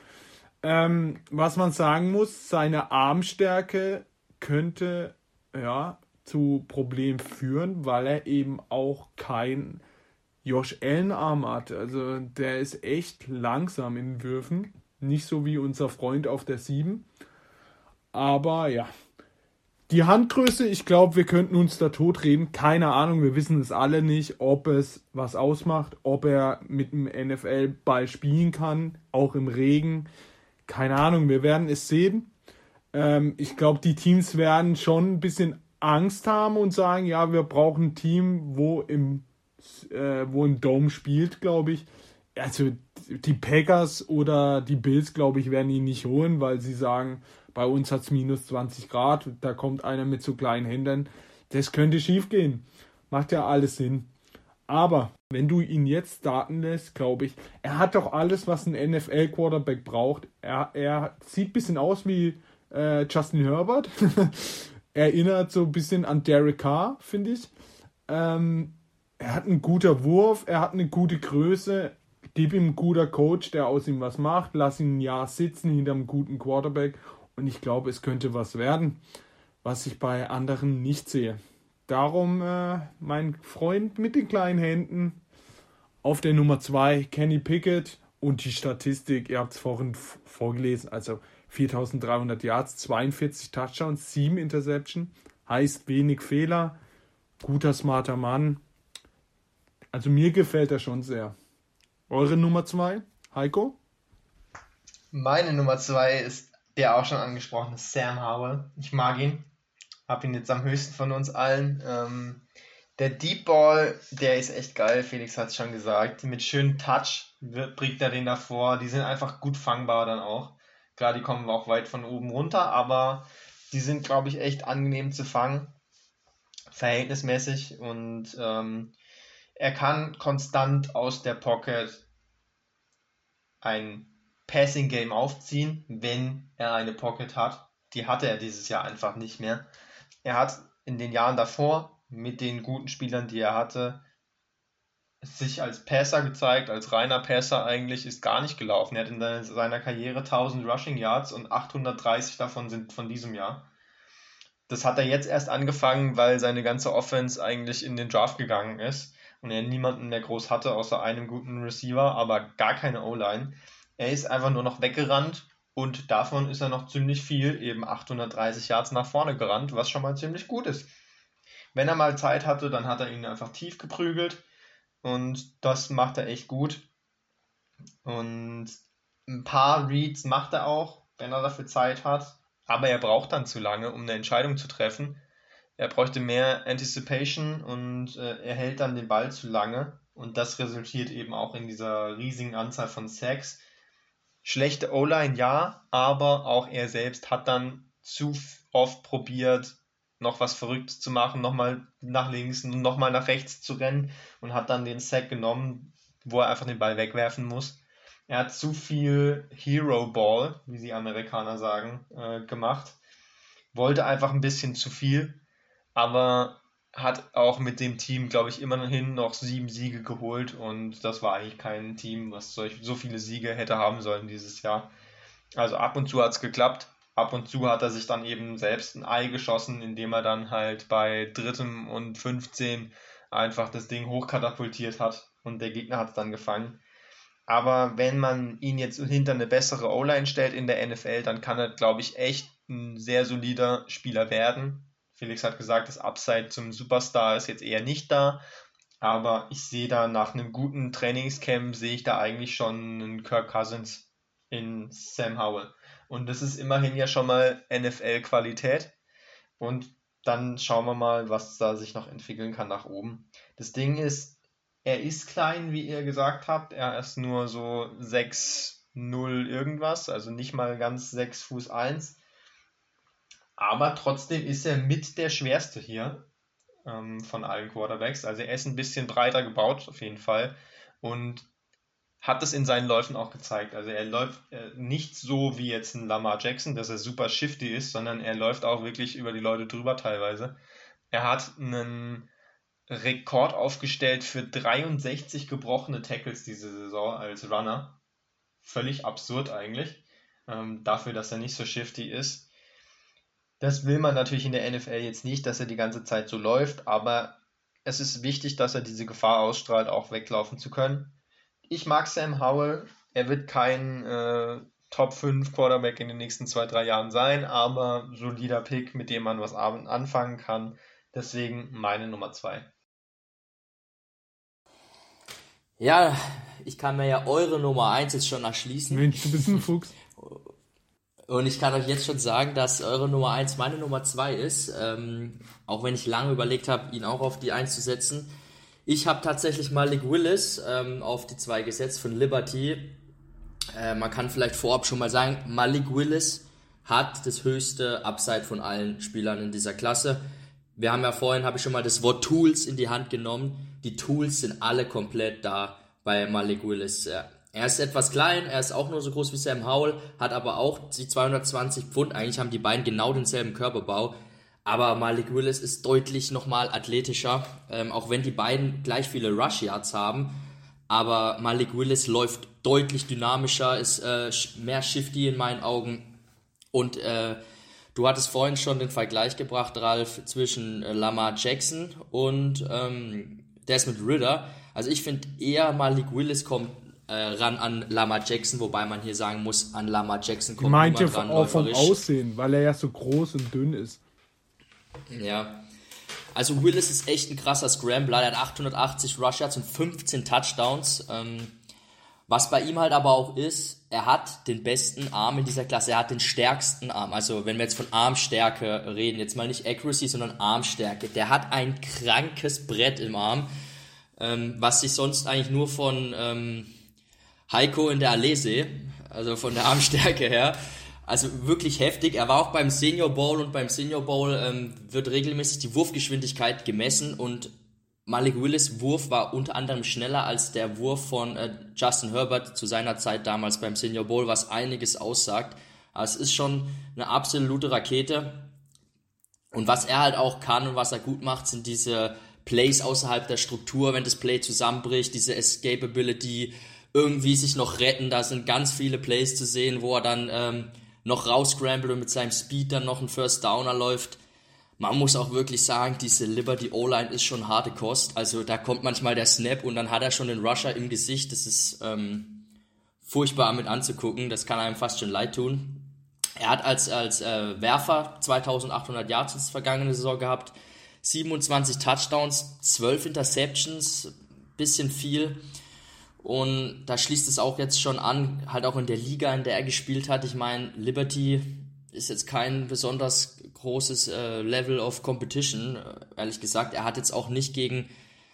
Ähm, was man sagen muss, seine Armstärke könnte ja, zu Problemen führen, weil er eben auch kein Josh Allen Arm hat. Also der ist echt langsam in Würfen. Nicht so wie unser Freund auf der 7. Aber ja, Die Handgröße, ich glaube, wir könnten uns da totreden. Keine Ahnung, wir wissen es alle nicht, ob es was ausmacht, ob er mit dem NFL-Ball spielen kann, auch im Regen. Keine Ahnung, wir werden es sehen. Ähm, ich glaube, die Teams werden schon ein bisschen Angst haben und sagen, ja, wir brauchen ein Team, wo im, äh, wo im Dome spielt, glaube ich. Also die Packers oder die Bills, glaube ich, werden ihn nicht holen, weil sie sagen, bei uns hat es minus 20 Grad, da kommt einer mit so kleinen Händen. Das könnte schief gehen. Macht ja alles Sinn. Aber wenn du ihn jetzt starten lässt, glaube ich, er hat doch alles, was ein NFL-Quarterback braucht. Er, er sieht ein bisschen aus wie äh, Justin Herbert. Erinnert so ein bisschen an Derek Carr, finde ich. Ähm, er hat einen guten Wurf, er hat eine gute Größe. Gib ihm einen guten Coach, der aus ihm was macht. Lass ihn ein Jahr sitzen hinter einem guten Quarterback und ich glaube, es könnte was werden, was ich bei anderen nicht sehe. Darum äh, mein Freund mit den kleinen Händen auf der Nummer 2, Kenny Pickett und die Statistik, ihr habt es vorhin vorgelesen, also 4300 Yards, 42 Touchdowns, 7 Interception, heißt wenig Fehler, guter, smarter Mann. Also mir gefällt er schon sehr. Eure Nummer 2, Heiko? Meine Nummer 2 ist der auch schon angesprochene Sam Howell. Ich mag ihn. Hab ihn jetzt am höchsten von uns allen. Ähm, der Deep Ball, der ist echt geil. Felix hat es schon gesagt. Mit schönem Touch bringt er den davor. Die sind einfach gut fangbar dann auch. Klar, die kommen auch weit von oben runter, aber die sind, glaube ich, echt angenehm zu fangen. Verhältnismäßig. Und ähm, er kann konstant aus der Pocket ein Passing Game aufziehen, wenn er eine Pocket hat. Die hatte er dieses Jahr einfach nicht mehr. Er hat in den Jahren davor mit den guten Spielern, die er hatte, sich als Passer gezeigt, als reiner Passer eigentlich, ist gar nicht gelaufen. Er hat in seiner Karriere 1000 Rushing Yards und 830 davon sind von diesem Jahr. Das hat er jetzt erst angefangen, weil seine ganze Offense eigentlich in den Draft gegangen ist und er niemanden mehr groß hatte, außer einem guten Receiver, aber gar keine O-Line. Er ist einfach nur noch weggerannt und davon ist er noch ziemlich viel, eben 830 Yards nach vorne gerannt, was schon mal ziemlich gut ist. Wenn er mal Zeit hatte, dann hat er ihn einfach tief geprügelt und das macht er echt gut. Und ein paar Reads macht er auch, wenn er dafür Zeit hat, aber er braucht dann zu lange, um eine Entscheidung zu treffen. Er bräuchte mehr Anticipation und äh, er hält dann den Ball zu lange und das resultiert eben auch in dieser riesigen Anzahl von Sacks schlechte O-Line ja, aber auch er selbst hat dann zu oft probiert, noch was Verrücktes zu machen, nochmal nach links, nochmal nach rechts zu rennen und hat dann den Sack genommen, wo er einfach den Ball wegwerfen muss. Er hat zu viel Hero Ball, wie die Amerikaner sagen, äh, gemacht. Wollte einfach ein bisschen zu viel, aber hat auch mit dem Team, glaube ich, immerhin noch sieben Siege geholt und das war eigentlich kein Team, was solch, so viele Siege hätte haben sollen dieses Jahr. Also ab und zu hat es geklappt, ab und zu hat er sich dann eben selbst ein Ei geschossen, indem er dann halt bei drittem und 15 einfach das Ding hochkatapultiert hat und der Gegner hat es dann gefangen. Aber wenn man ihn jetzt hinter eine bessere O-Line stellt in der NFL, dann kann er, glaube ich, echt ein sehr solider Spieler werden. Felix hat gesagt, das Upside zum Superstar ist jetzt eher nicht da. Aber ich sehe da nach einem guten Trainingscamp, sehe ich da eigentlich schon einen Kirk Cousins in Sam Howell. Und das ist immerhin ja schon mal NFL-Qualität. Und dann schauen wir mal, was da sich noch entwickeln kann nach oben. Das Ding ist, er ist klein, wie ihr gesagt habt. Er ist nur so 6, 0 irgendwas, also nicht mal ganz 6 Fuß 1 aber trotzdem ist er mit der schwerste hier ähm, von allen Quarterbacks. Also er ist ein bisschen breiter gebaut, auf jeden Fall. Und hat es in seinen Läufen auch gezeigt. Also er läuft äh, nicht so wie jetzt ein Lamar Jackson, dass er super shifty ist, sondern er läuft auch wirklich über die Leute drüber teilweise. Er hat einen Rekord aufgestellt für 63 gebrochene Tackles diese Saison als Runner. Völlig absurd eigentlich, ähm, dafür, dass er nicht so shifty ist. Das will man natürlich in der NFL jetzt nicht, dass er die ganze Zeit so läuft, aber es ist wichtig, dass er diese Gefahr ausstrahlt, auch weglaufen zu können. Ich mag Sam Howell. Er wird kein äh, Top 5 Quarterback in den nächsten zwei, drei Jahren sein, aber solider Pick, mit dem man was anfangen kann. Deswegen meine Nummer 2. Ja, ich kann mir ja eure Nummer 1 jetzt schon erschließen. Mensch, du bist ein Fuchs. Und ich kann euch jetzt schon sagen, dass eure Nummer 1 meine Nummer 2 ist. Ähm, auch wenn ich lange überlegt habe, ihn auch auf die 1 zu setzen. Ich habe tatsächlich Malik Willis ähm, auf die 2 gesetzt von Liberty. Äh, man kann vielleicht vorab schon mal sagen, Malik Willis hat das höchste Upside von allen Spielern in dieser Klasse. Wir haben ja vorhin, habe ich schon mal das Wort Tools in die Hand genommen. Die Tools sind alle komplett da bei Malik Willis. Er ist etwas klein, er ist auch nur so groß wie Sam Howell, hat aber auch die 220 Pfund. Eigentlich haben die beiden genau denselben Körperbau. Aber Malik Willis ist deutlich nochmal athletischer, ähm, auch wenn die beiden gleich viele Rush Yards haben. Aber Malik Willis läuft deutlich dynamischer, ist äh, mehr shifty in meinen Augen. Und äh, du hattest vorhin schon den Vergleich gebracht, Ralf, zwischen äh, Lamar Jackson und ähm, Desmond Ritter. Also ich finde eher Malik Willis kommt äh, ran an Lama Jackson, wobei man hier sagen muss, an Lama Jackson kommt Meint niemand ran. Auch vom Aussehen, weil er ja so groß und dünn ist. Ja. Also Willis ist echt ein krasser Scrambler. Er hat 880 Rush Yards und 15 Touchdowns. Ähm, was bei ihm halt aber auch ist, er hat den besten Arm in dieser Klasse. Er hat den stärksten Arm. Also wenn wir jetzt von Armstärke reden, jetzt mal nicht Accuracy, sondern Armstärke. Der hat ein krankes Brett im Arm, ähm, was sich sonst eigentlich nur von ähm, Heiko in der Allee sehe, also von der Armstärke her. Also wirklich heftig. Er war auch beim Senior Bowl und beim Senior Bowl ähm, wird regelmäßig die Wurfgeschwindigkeit gemessen und Malik Willis Wurf war unter anderem schneller als der Wurf von äh, Justin Herbert zu seiner Zeit damals beim Senior Bowl, was einiges aussagt. Aber es ist schon eine absolute Rakete. Und was er halt auch kann und was er gut macht, sind diese Plays außerhalb der Struktur, wenn das Play zusammenbricht, diese Escapability, irgendwie sich noch retten. Da sind ganz viele Plays zu sehen, wo er dann ähm, noch rausscrambled und mit seinem Speed dann noch einen First Downer läuft. Man muss auch wirklich sagen, diese Liberty O-Line ist schon harte Kost. Also da kommt manchmal der Snap und dann hat er schon den Rusher im Gesicht. Das ist ähm, furchtbar mit anzugucken. Das kann einem fast schon leid tun. Er hat als, als äh, Werfer 2800 Yards in der vergangenen Saison gehabt, 27 Touchdowns, 12 Interceptions, bisschen viel. Und da schließt es auch jetzt schon an, halt auch in der Liga, in der er gespielt hat. Ich meine, Liberty ist jetzt kein besonders großes äh, Level of Competition, äh, ehrlich gesagt. Er hat jetzt auch nicht gegen,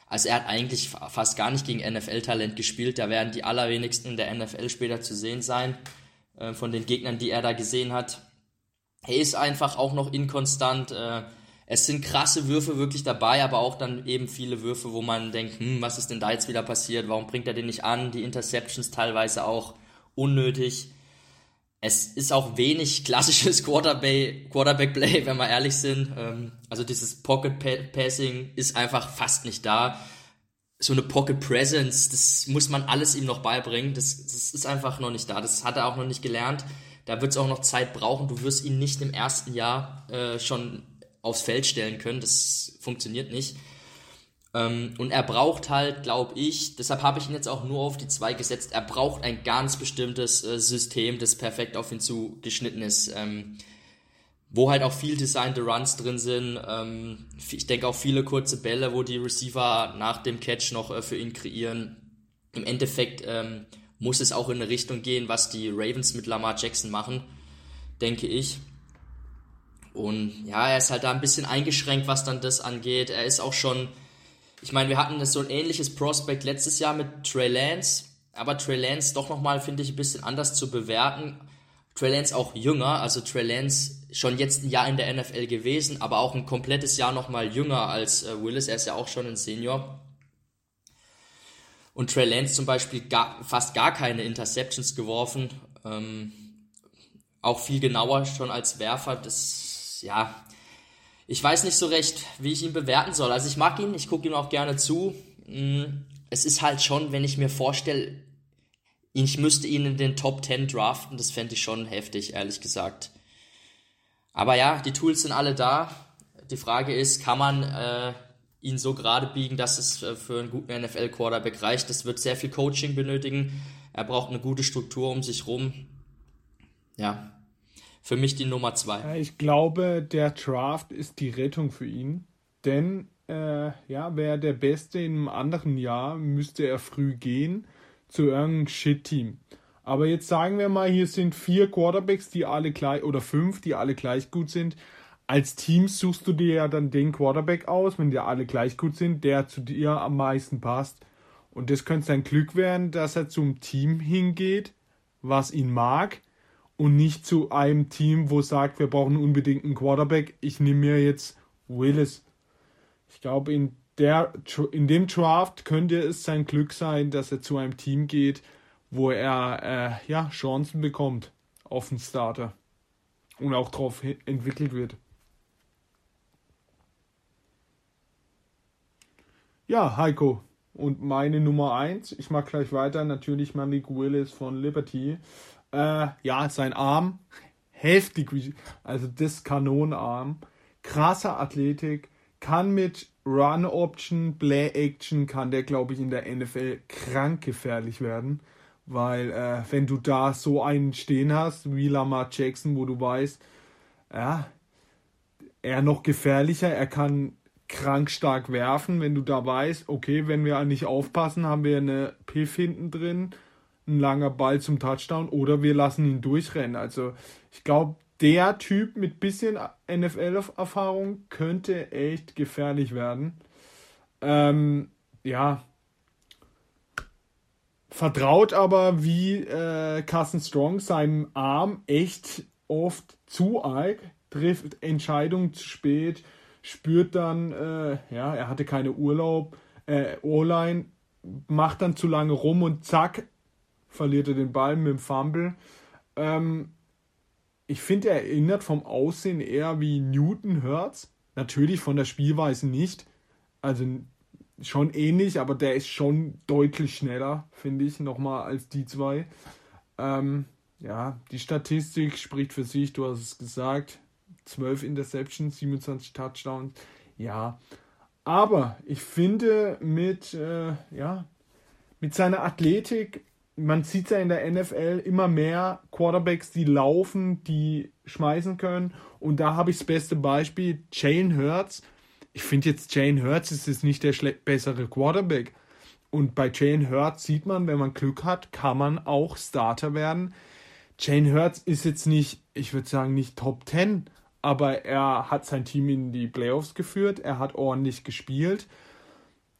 also er hat eigentlich fast gar nicht gegen NFL-Talent gespielt. Da werden die allerwenigsten in der NFL später zu sehen sein, äh, von den Gegnern, die er da gesehen hat. Er ist einfach auch noch inkonstant. Äh, es sind krasse Würfe wirklich dabei, aber auch dann eben viele Würfe, wo man denkt, hm, was ist denn da jetzt wieder passiert? Warum bringt er den nicht an? Die Interceptions teilweise auch unnötig. Es ist auch wenig klassisches Quarterback, Quarterback Play, wenn wir ehrlich sind. Ähm, also dieses Pocket Passing ist einfach fast nicht da. So eine Pocket Presence, das muss man alles ihm noch beibringen. Das, das ist einfach noch nicht da. Das hat er auch noch nicht gelernt. Da wird es auch noch Zeit brauchen. Du wirst ihn nicht im ersten Jahr äh, schon aufs Feld stellen können. Das funktioniert nicht. Ähm, und er braucht halt, glaube ich, deshalb habe ich ihn jetzt auch nur auf die 2 gesetzt, er braucht ein ganz bestimmtes äh, System, das perfekt auf ihn zugeschnitten ist. Ähm, wo halt auch viel designte Runs drin sind. Ähm, ich denke auch viele kurze Bälle, wo die Receiver nach dem Catch noch äh, für ihn kreieren. Im Endeffekt ähm, muss es auch in eine Richtung gehen, was die Ravens mit Lamar Jackson machen, denke ich. Und ja, er ist halt da ein bisschen eingeschränkt, was dann das angeht. Er ist auch schon, ich meine, wir hatten so ein ähnliches Prospect letztes Jahr mit Trey Lance, aber Trey Lance doch nochmal, finde ich, ein bisschen anders zu bewerten. Trey Lance auch jünger, also Trey Lance schon jetzt ein Jahr in der NFL gewesen, aber auch ein komplettes Jahr nochmal jünger als äh, Willis. Er ist ja auch schon ein Senior. Und Trey Lance zum Beispiel gar, fast gar keine Interceptions geworfen. Ähm, auch viel genauer schon als Werfer. Das ja, ich weiß nicht so recht, wie ich ihn bewerten soll. Also ich mag ihn, ich gucke ihm auch gerne zu. Mm, es ist halt schon, wenn ich mir vorstelle, ich müsste ihn in den Top 10 draften, das fände ich schon heftig, ehrlich gesagt. Aber ja, die Tools sind alle da. Die Frage ist, kann man äh, ihn so gerade biegen, dass es äh, für einen guten NFL-Quarterback reicht? Das wird sehr viel Coaching benötigen. Er braucht eine gute Struktur um sich rum. ja, für mich die Nummer zwei. Ich glaube, der Draft ist die Rettung für ihn. Denn, äh, ja, wäre der Beste in einem anderen Jahr, müsste er früh gehen zu irgendeinem Shit-Team. Aber jetzt sagen wir mal, hier sind vier Quarterbacks, die alle gleich, oder fünf, die alle gleich gut sind. Als Team suchst du dir ja dann den Quarterback aus, wenn die alle gleich gut sind, der zu dir am meisten passt. Und das könnte sein Glück werden, dass er zum Team hingeht, was ihn mag, und nicht zu einem Team, wo sagt, wir brauchen unbedingt einen Quarterback. Ich nehme mir jetzt Willis. Ich glaube, in, in dem Draft könnte es sein Glück sein, dass er zu einem Team geht, wo er äh, ja, Chancen bekommt auf den Starter und auch darauf entwickelt wird. Ja, Heiko. Und meine Nummer 1, ich mache gleich weiter, natürlich Malik Willis von Liberty. Äh, ja, sein Arm, heftig, also das Kanonarm, krasser Athletik, kann mit Run Option, Play Action, kann der, glaube ich, in der NFL krank gefährlich werden. Weil, äh, wenn du da so einen stehen hast, wie Lamar Jackson, wo du weißt, ja, er noch gefährlicher, er kann krank stark werfen, wenn du da weißt, okay, wenn wir nicht aufpassen, haben wir eine Piff hinten drin, ein langer Ball zum Touchdown oder wir lassen ihn durchrennen. Also ich glaube, der Typ mit bisschen NFL-Erfahrung könnte echt gefährlich werden. Ähm, ja. Vertraut aber wie äh, Carson Strong seinem Arm echt oft zu arg, trifft Entscheidungen zu spät, spürt dann, äh, ja, er hatte keine Urlaub, äh, O-Line, macht dann zu lange rum und zack, verliert er den Ball mit dem Fumble. Ähm, ich finde, er erinnert vom Aussehen eher wie Newton Hurts. Natürlich von der Spielweise nicht. Also schon ähnlich, aber der ist schon deutlich schneller, finde ich, nochmal als die zwei. Ähm, ja, die Statistik spricht für sich, du hast es gesagt. 12 Interceptions, 27 Touchdowns. Ja, aber ich finde mit, äh, ja, mit seiner Athletik, man sieht ja in der NFL immer mehr Quarterbacks, die laufen, die schmeißen können. Und da habe ich das beste Beispiel, Jane Hurts. Ich finde jetzt, Jane Hurts ist jetzt nicht der bessere Quarterback. Und bei Jane Hurts sieht man, wenn man Glück hat, kann man auch Starter werden. Jane Hurts ist jetzt nicht, ich würde sagen, nicht Top 10, aber er hat sein Team in die Playoffs geführt, er hat ordentlich gespielt.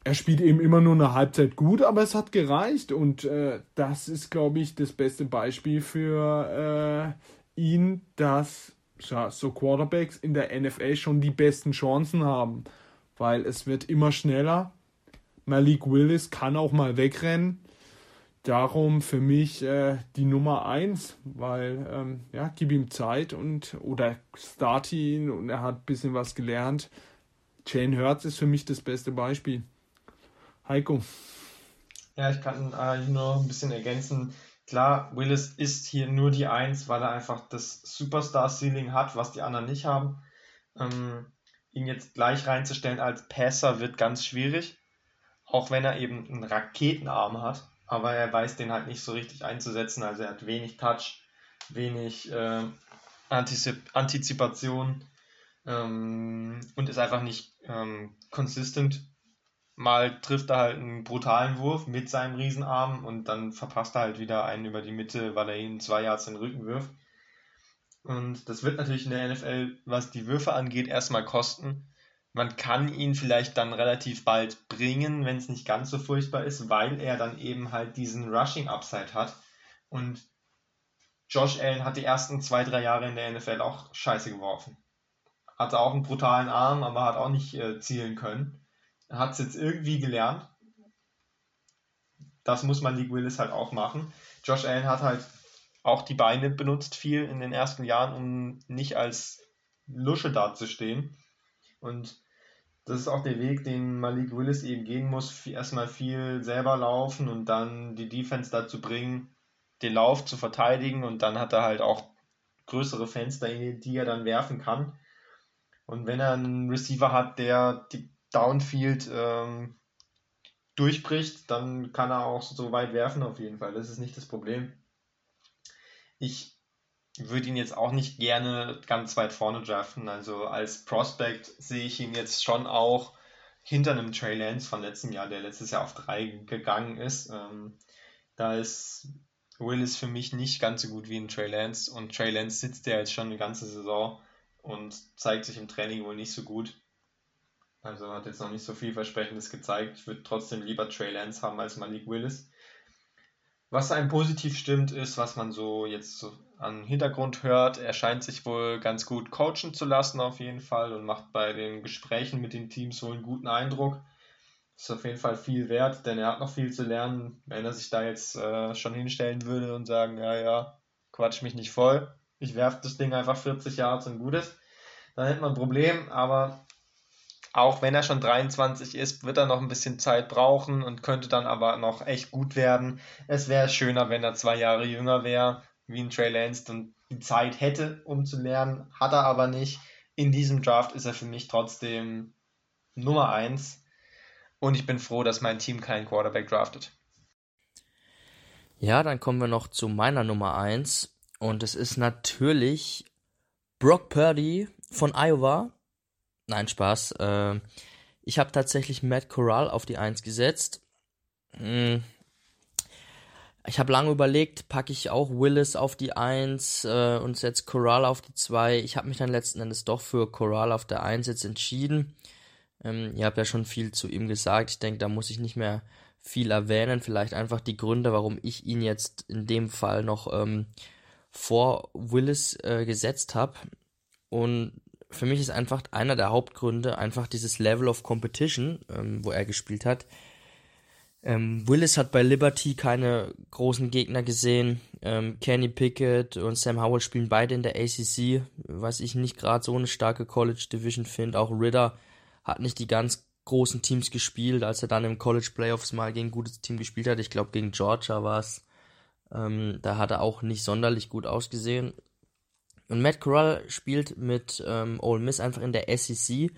Er spielt eben immer nur eine Halbzeit gut, aber es hat gereicht und äh, das ist, glaube ich, das beste Beispiel für äh, ihn, dass ja, so Quarterbacks in der NFL schon die besten Chancen haben, weil es wird immer schneller. Malik Willis kann auch mal wegrennen darum für mich äh, die Nummer 1, weil ähm, ja, gib ihm Zeit und oder start ihn und er hat ein bisschen was gelernt. Jane Hurts ist für mich das beste Beispiel. Heiko. Ja, ich kann äh, nur ein bisschen ergänzen. Klar, Willis ist hier nur die 1, weil er einfach das Superstar-Ceiling hat, was die anderen nicht haben. Ähm, ihn jetzt gleich reinzustellen als Passer wird ganz schwierig, auch wenn er eben einen Raketenarm hat aber er weiß den halt nicht so richtig einzusetzen. Also er hat wenig Touch, wenig äh, Antizip Antizipation ähm, und ist einfach nicht ähm, consistent. Mal trifft er halt einen brutalen Wurf mit seinem Riesenarm und dann verpasst er halt wieder einen über die Mitte, weil er ihn zwei Yards in den Rücken wirft. Und das wird natürlich in der NFL, was die Würfe angeht, erstmal kosten. Man kann ihn vielleicht dann relativ bald bringen, wenn es nicht ganz so furchtbar ist, weil er dann eben halt diesen Rushing Upside hat. Und Josh Allen hat die ersten zwei, drei Jahre in der NFL auch scheiße geworfen. Hatte auch einen brutalen Arm, aber hat auch nicht äh, zielen können. Hat es jetzt irgendwie gelernt. Das muss man League Willis halt auch machen. Josh Allen hat halt auch die Beine benutzt viel in den ersten Jahren, um nicht als Lusche dazustehen. Und das ist auch der Weg, den Malik Willis eben gehen muss. Erstmal viel selber laufen und dann die Defense dazu bringen, den Lauf zu verteidigen. Und dann hat er halt auch größere Fenster, die er dann werfen kann. Und wenn er einen Receiver hat, der die Downfield ähm, durchbricht, dann kann er auch so weit werfen auf jeden Fall. Das ist nicht das Problem. Ich würde ihn jetzt auch nicht gerne ganz weit vorne draften. Also als Prospect sehe ich ihn jetzt schon auch hinter einem Trey Lance von letztem Jahr, der letztes Jahr auf drei gegangen ist. Ähm, da ist Willis für mich nicht ganz so gut wie ein Trey Lance und Trey Lance sitzt ja jetzt schon eine ganze Saison und zeigt sich im Training wohl nicht so gut. Also hat jetzt noch nicht so vielversprechendes gezeigt. Ich würde trotzdem lieber Trey Lance haben als Malik Willis. Was einem positiv stimmt, ist, was man so jetzt so an Hintergrund hört. Er scheint sich wohl ganz gut coachen zu lassen auf jeden Fall und macht bei den Gesprächen mit den Teams wohl einen guten Eindruck. Ist auf jeden Fall viel wert, denn er hat noch viel zu lernen. Wenn er sich da jetzt äh, schon hinstellen würde und sagen, ja, ja, quatsch mich nicht voll, ich werfe das Ding einfach 40 Jahre zum Gutes, dann hätte man ein Problem, aber auch wenn er schon 23 ist, wird er noch ein bisschen Zeit brauchen und könnte dann aber noch echt gut werden. Es wäre schöner, wenn er zwei Jahre jünger wäre, wie ein Trey Lance und die Zeit hätte, um zu lernen. Hat er aber nicht. In diesem Draft ist er für mich trotzdem Nummer 1. Und ich bin froh, dass mein Team keinen Quarterback draftet. Ja, dann kommen wir noch zu meiner Nummer 1. Und es ist natürlich Brock Purdy von Iowa. Nein, Spaß. Äh, ich habe tatsächlich Matt Corral auf die 1 gesetzt. Hm. Ich habe lange überlegt, packe ich auch Willis auf die 1 äh, und setze Corral auf die 2. Ich habe mich dann letzten Endes doch für Corral auf der 1 jetzt entschieden. Ähm, ihr habt ja schon viel zu ihm gesagt. Ich denke, da muss ich nicht mehr viel erwähnen. Vielleicht einfach die Gründe, warum ich ihn jetzt in dem Fall noch ähm, vor Willis äh, gesetzt habe. Und für mich ist einfach einer der Hauptgründe einfach dieses Level of Competition, ähm, wo er gespielt hat. Ähm, Willis hat bei Liberty keine großen Gegner gesehen. Ähm, Kenny Pickett und Sam Howell spielen beide in der ACC, was ich nicht gerade so eine starke College Division finde. Auch Ritter hat nicht die ganz großen Teams gespielt, als er dann im College Playoffs mal gegen ein gutes Team gespielt hat. Ich glaube, gegen Georgia war es. Ähm, da hat er auch nicht sonderlich gut ausgesehen. Und Matt Corral spielt mit ähm, Ole Miss einfach in der SEC.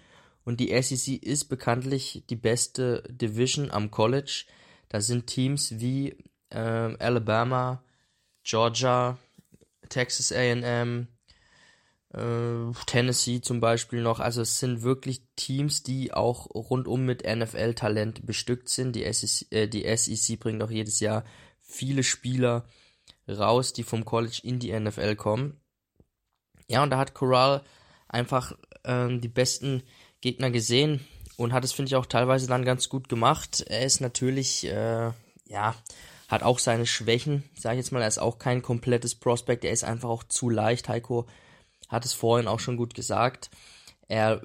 Und die SEC ist bekanntlich die beste Division am College. Da sind Teams wie ähm, Alabama, Georgia, Texas AM, äh, Tennessee zum Beispiel noch. Also es sind wirklich Teams, die auch rundum mit NFL-Talent bestückt sind. Die SEC, äh, die SEC bringt auch jedes Jahr viele Spieler raus, die vom College in die NFL kommen. Ja, und da hat Corral einfach ähm, die besten Gegner gesehen und hat es, finde ich, auch teilweise dann ganz gut gemacht. Er ist natürlich, äh, ja, hat auch seine Schwächen, sage ich jetzt mal. Er ist auch kein komplettes Prospect, er ist einfach auch zu leicht. Heiko hat es vorhin auch schon gut gesagt. Er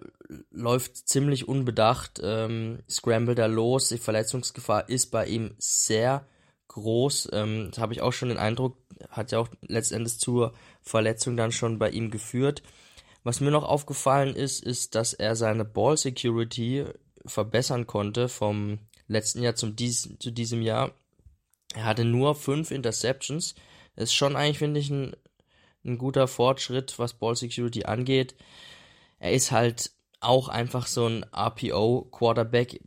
läuft ziemlich unbedacht, ähm, scrambled er los. Die Verletzungsgefahr ist bei ihm sehr groß. Ähm, das habe ich auch schon den Eindruck, hat ja auch letztendlich zur Verletzung dann schon bei ihm geführt. Was mir noch aufgefallen ist, ist, dass er seine Ball Security verbessern konnte vom letzten Jahr zum dies, zu diesem Jahr. Er hatte nur fünf Interceptions. Das ist schon eigentlich, finde ich, ein, ein guter Fortschritt, was Ball Security angeht. Er ist halt auch einfach so ein RPO-Quarterback,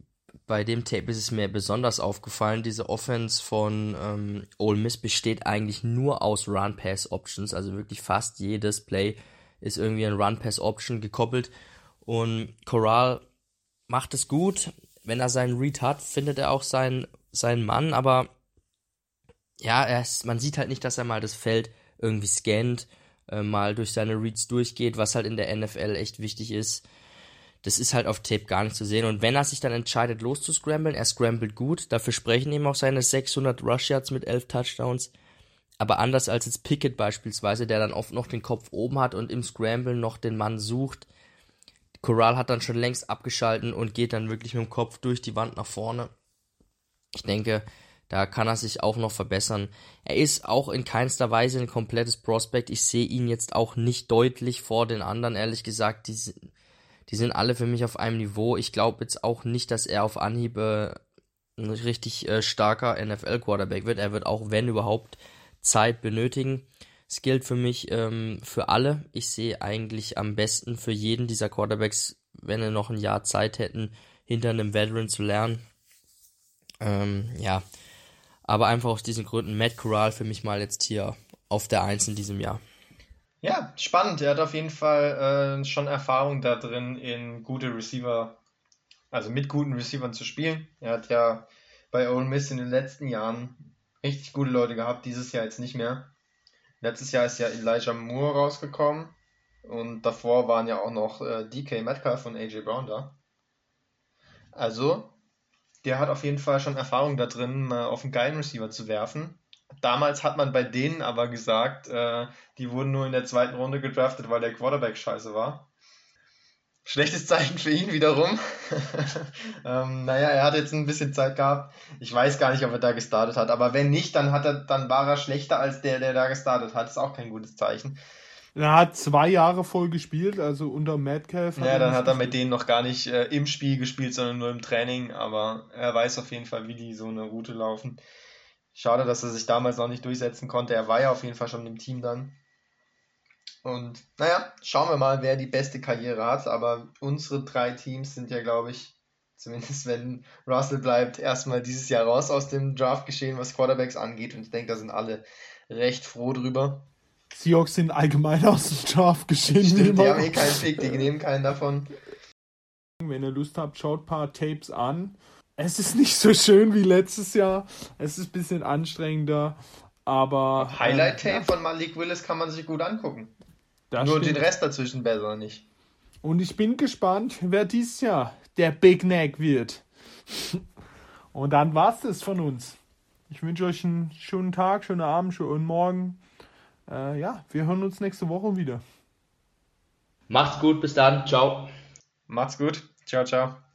bei dem Tape ist es mir besonders aufgefallen, diese Offense von ähm, Ole Miss besteht eigentlich nur aus Run-Pass-Options, also wirklich fast jedes Play ist irgendwie ein Run-Pass-Option gekoppelt. Und Corral macht es gut, wenn er seinen Read hat, findet er auch seinen, seinen Mann, aber ja, er ist, man sieht halt nicht, dass er mal das Feld irgendwie scannt, äh, mal durch seine Reads durchgeht, was halt in der NFL echt wichtig ist das ist halt auf Tape gar nicht zu sehen. Und wenn er sich dann entscheidet, loszuscramblen, er scrambled gut, dafür sprechen ihm auch seine 600 Rush Yards mit 11 Touchdowns. Aber anders als jetzt Pickett beispielsweise, der dann oft noch den Kopf oben hat und im Scramble noch den Mann sucht. Corral hat dann schon längst abgeschalten und geht dann wirklich mit dem Kopf durch die Wand nach vorne. Ich denke, da kann er sich auch noch verbessern. Er ist auch in keinster Weise ein komplettes Prospect. Ich sehe ihn jetzt auch nicht deutlich vor den anderen, ehrlich gesagt. Die, die sind alle für mich auf einem Niveau. Ich glaube jetzt auch nicht, dass er auf Anhieb äh, ein richtig äh, starker NFL-Quarterback wird. Er wird auch, wenn überhaupt, Zeit benötigen. Es gilt für mich ähm, für alle. Ich sehe eigentlich am besten für jeden dieser Quarterbacks, wenn er noch ein Jahr Zeit hätten, hinter einem Veteran zu lernen. Ähm, ja, aber einfach aus diesen Gründen Matt Corral für mich mal jetzt hier auf der Eins in diesem Jahr. Ja, spannend. Er hat auf jeden Fall äh, schon Erfahrung da drin, in gute Receiver, also mit guten Receivern zu spielen. Er hat ja bei Ole Miss in den letzten Jahren richtig gute Leute gehabt, dieses Jahr jetzt nicht mehr. Letztes Jahr ist ja Elijah Moore rausgekommen und davor waren ja auch noch äh, DK Metcalf und AJ Brown da. Also, der hat auf jeden Fall schon Erfahrung da drin, mal auf einen geilen Receiver zu werfen. Damals hat man bei denen aber gesagt, äh, die wurden nur in der zweiten Runde gedraftet, weil der Quarterback scheiße war. Schlechtes Zeichen für ihn wiederum. ähm, naja, er hat jetzt ein bisschen Zeit gehabt. Ich weiß gar nicht, ob er da gestartet hat. Aber wenn nicht, dann, hat er, dann war er schlechter als der, der da gestartet hat. Ist auch kein gutes Zeichen. Er hat zwei Jahre voll gespielt, also unter Metcalf. Ja, dann hat er mit denen noch gar nicht äh, im Spiel gespielt, sondern nur im Training. Aber er weiß auf jeden Fall, wie die so eine Route laufen. Schade, dass er sich damals noch nicht durchsetzen konnte. Er war ja auf jeden Fall schon im Team dann. Und naja, schauen wir mal, wer die beste Karriere hat. Aber unsere drei Teams sind ja, glaube ich, zumindest wenn Russell bleibt, erstmal dieses Jahr raus aus dem Draft-Geschehen, was Quarterbacks angeht. Und ich denke, da sind alle recht froh drüber. Seahawks sind allgemein aus dem Draft-Geschehen. Stimmt, die haben eh keinen Pick, die nehmen keinen davon. Wenn ihr Lust habt, schaut ein paar Tapes an es ist nicht so schön wie letztes Jahr. Es ist ein bisschen anstrengender, aber. Highlight-Tape äh, ja. von Malik Willis kann man sich gut angucken. Das Nur stimmt. den Rest dazwischen besser nicht. Und ich bin gespannt, wer dieses Jahr der Big Neck wird. Und dann war's das von uns. Ich wünsche euch einen schönen Tag, schönen Abend, schönen Morgen. Äh, ja, wir hören uns nächste Woche wieder. Macht's gut, bis dann. Ciao. Macht's gut. Ciao, ciao.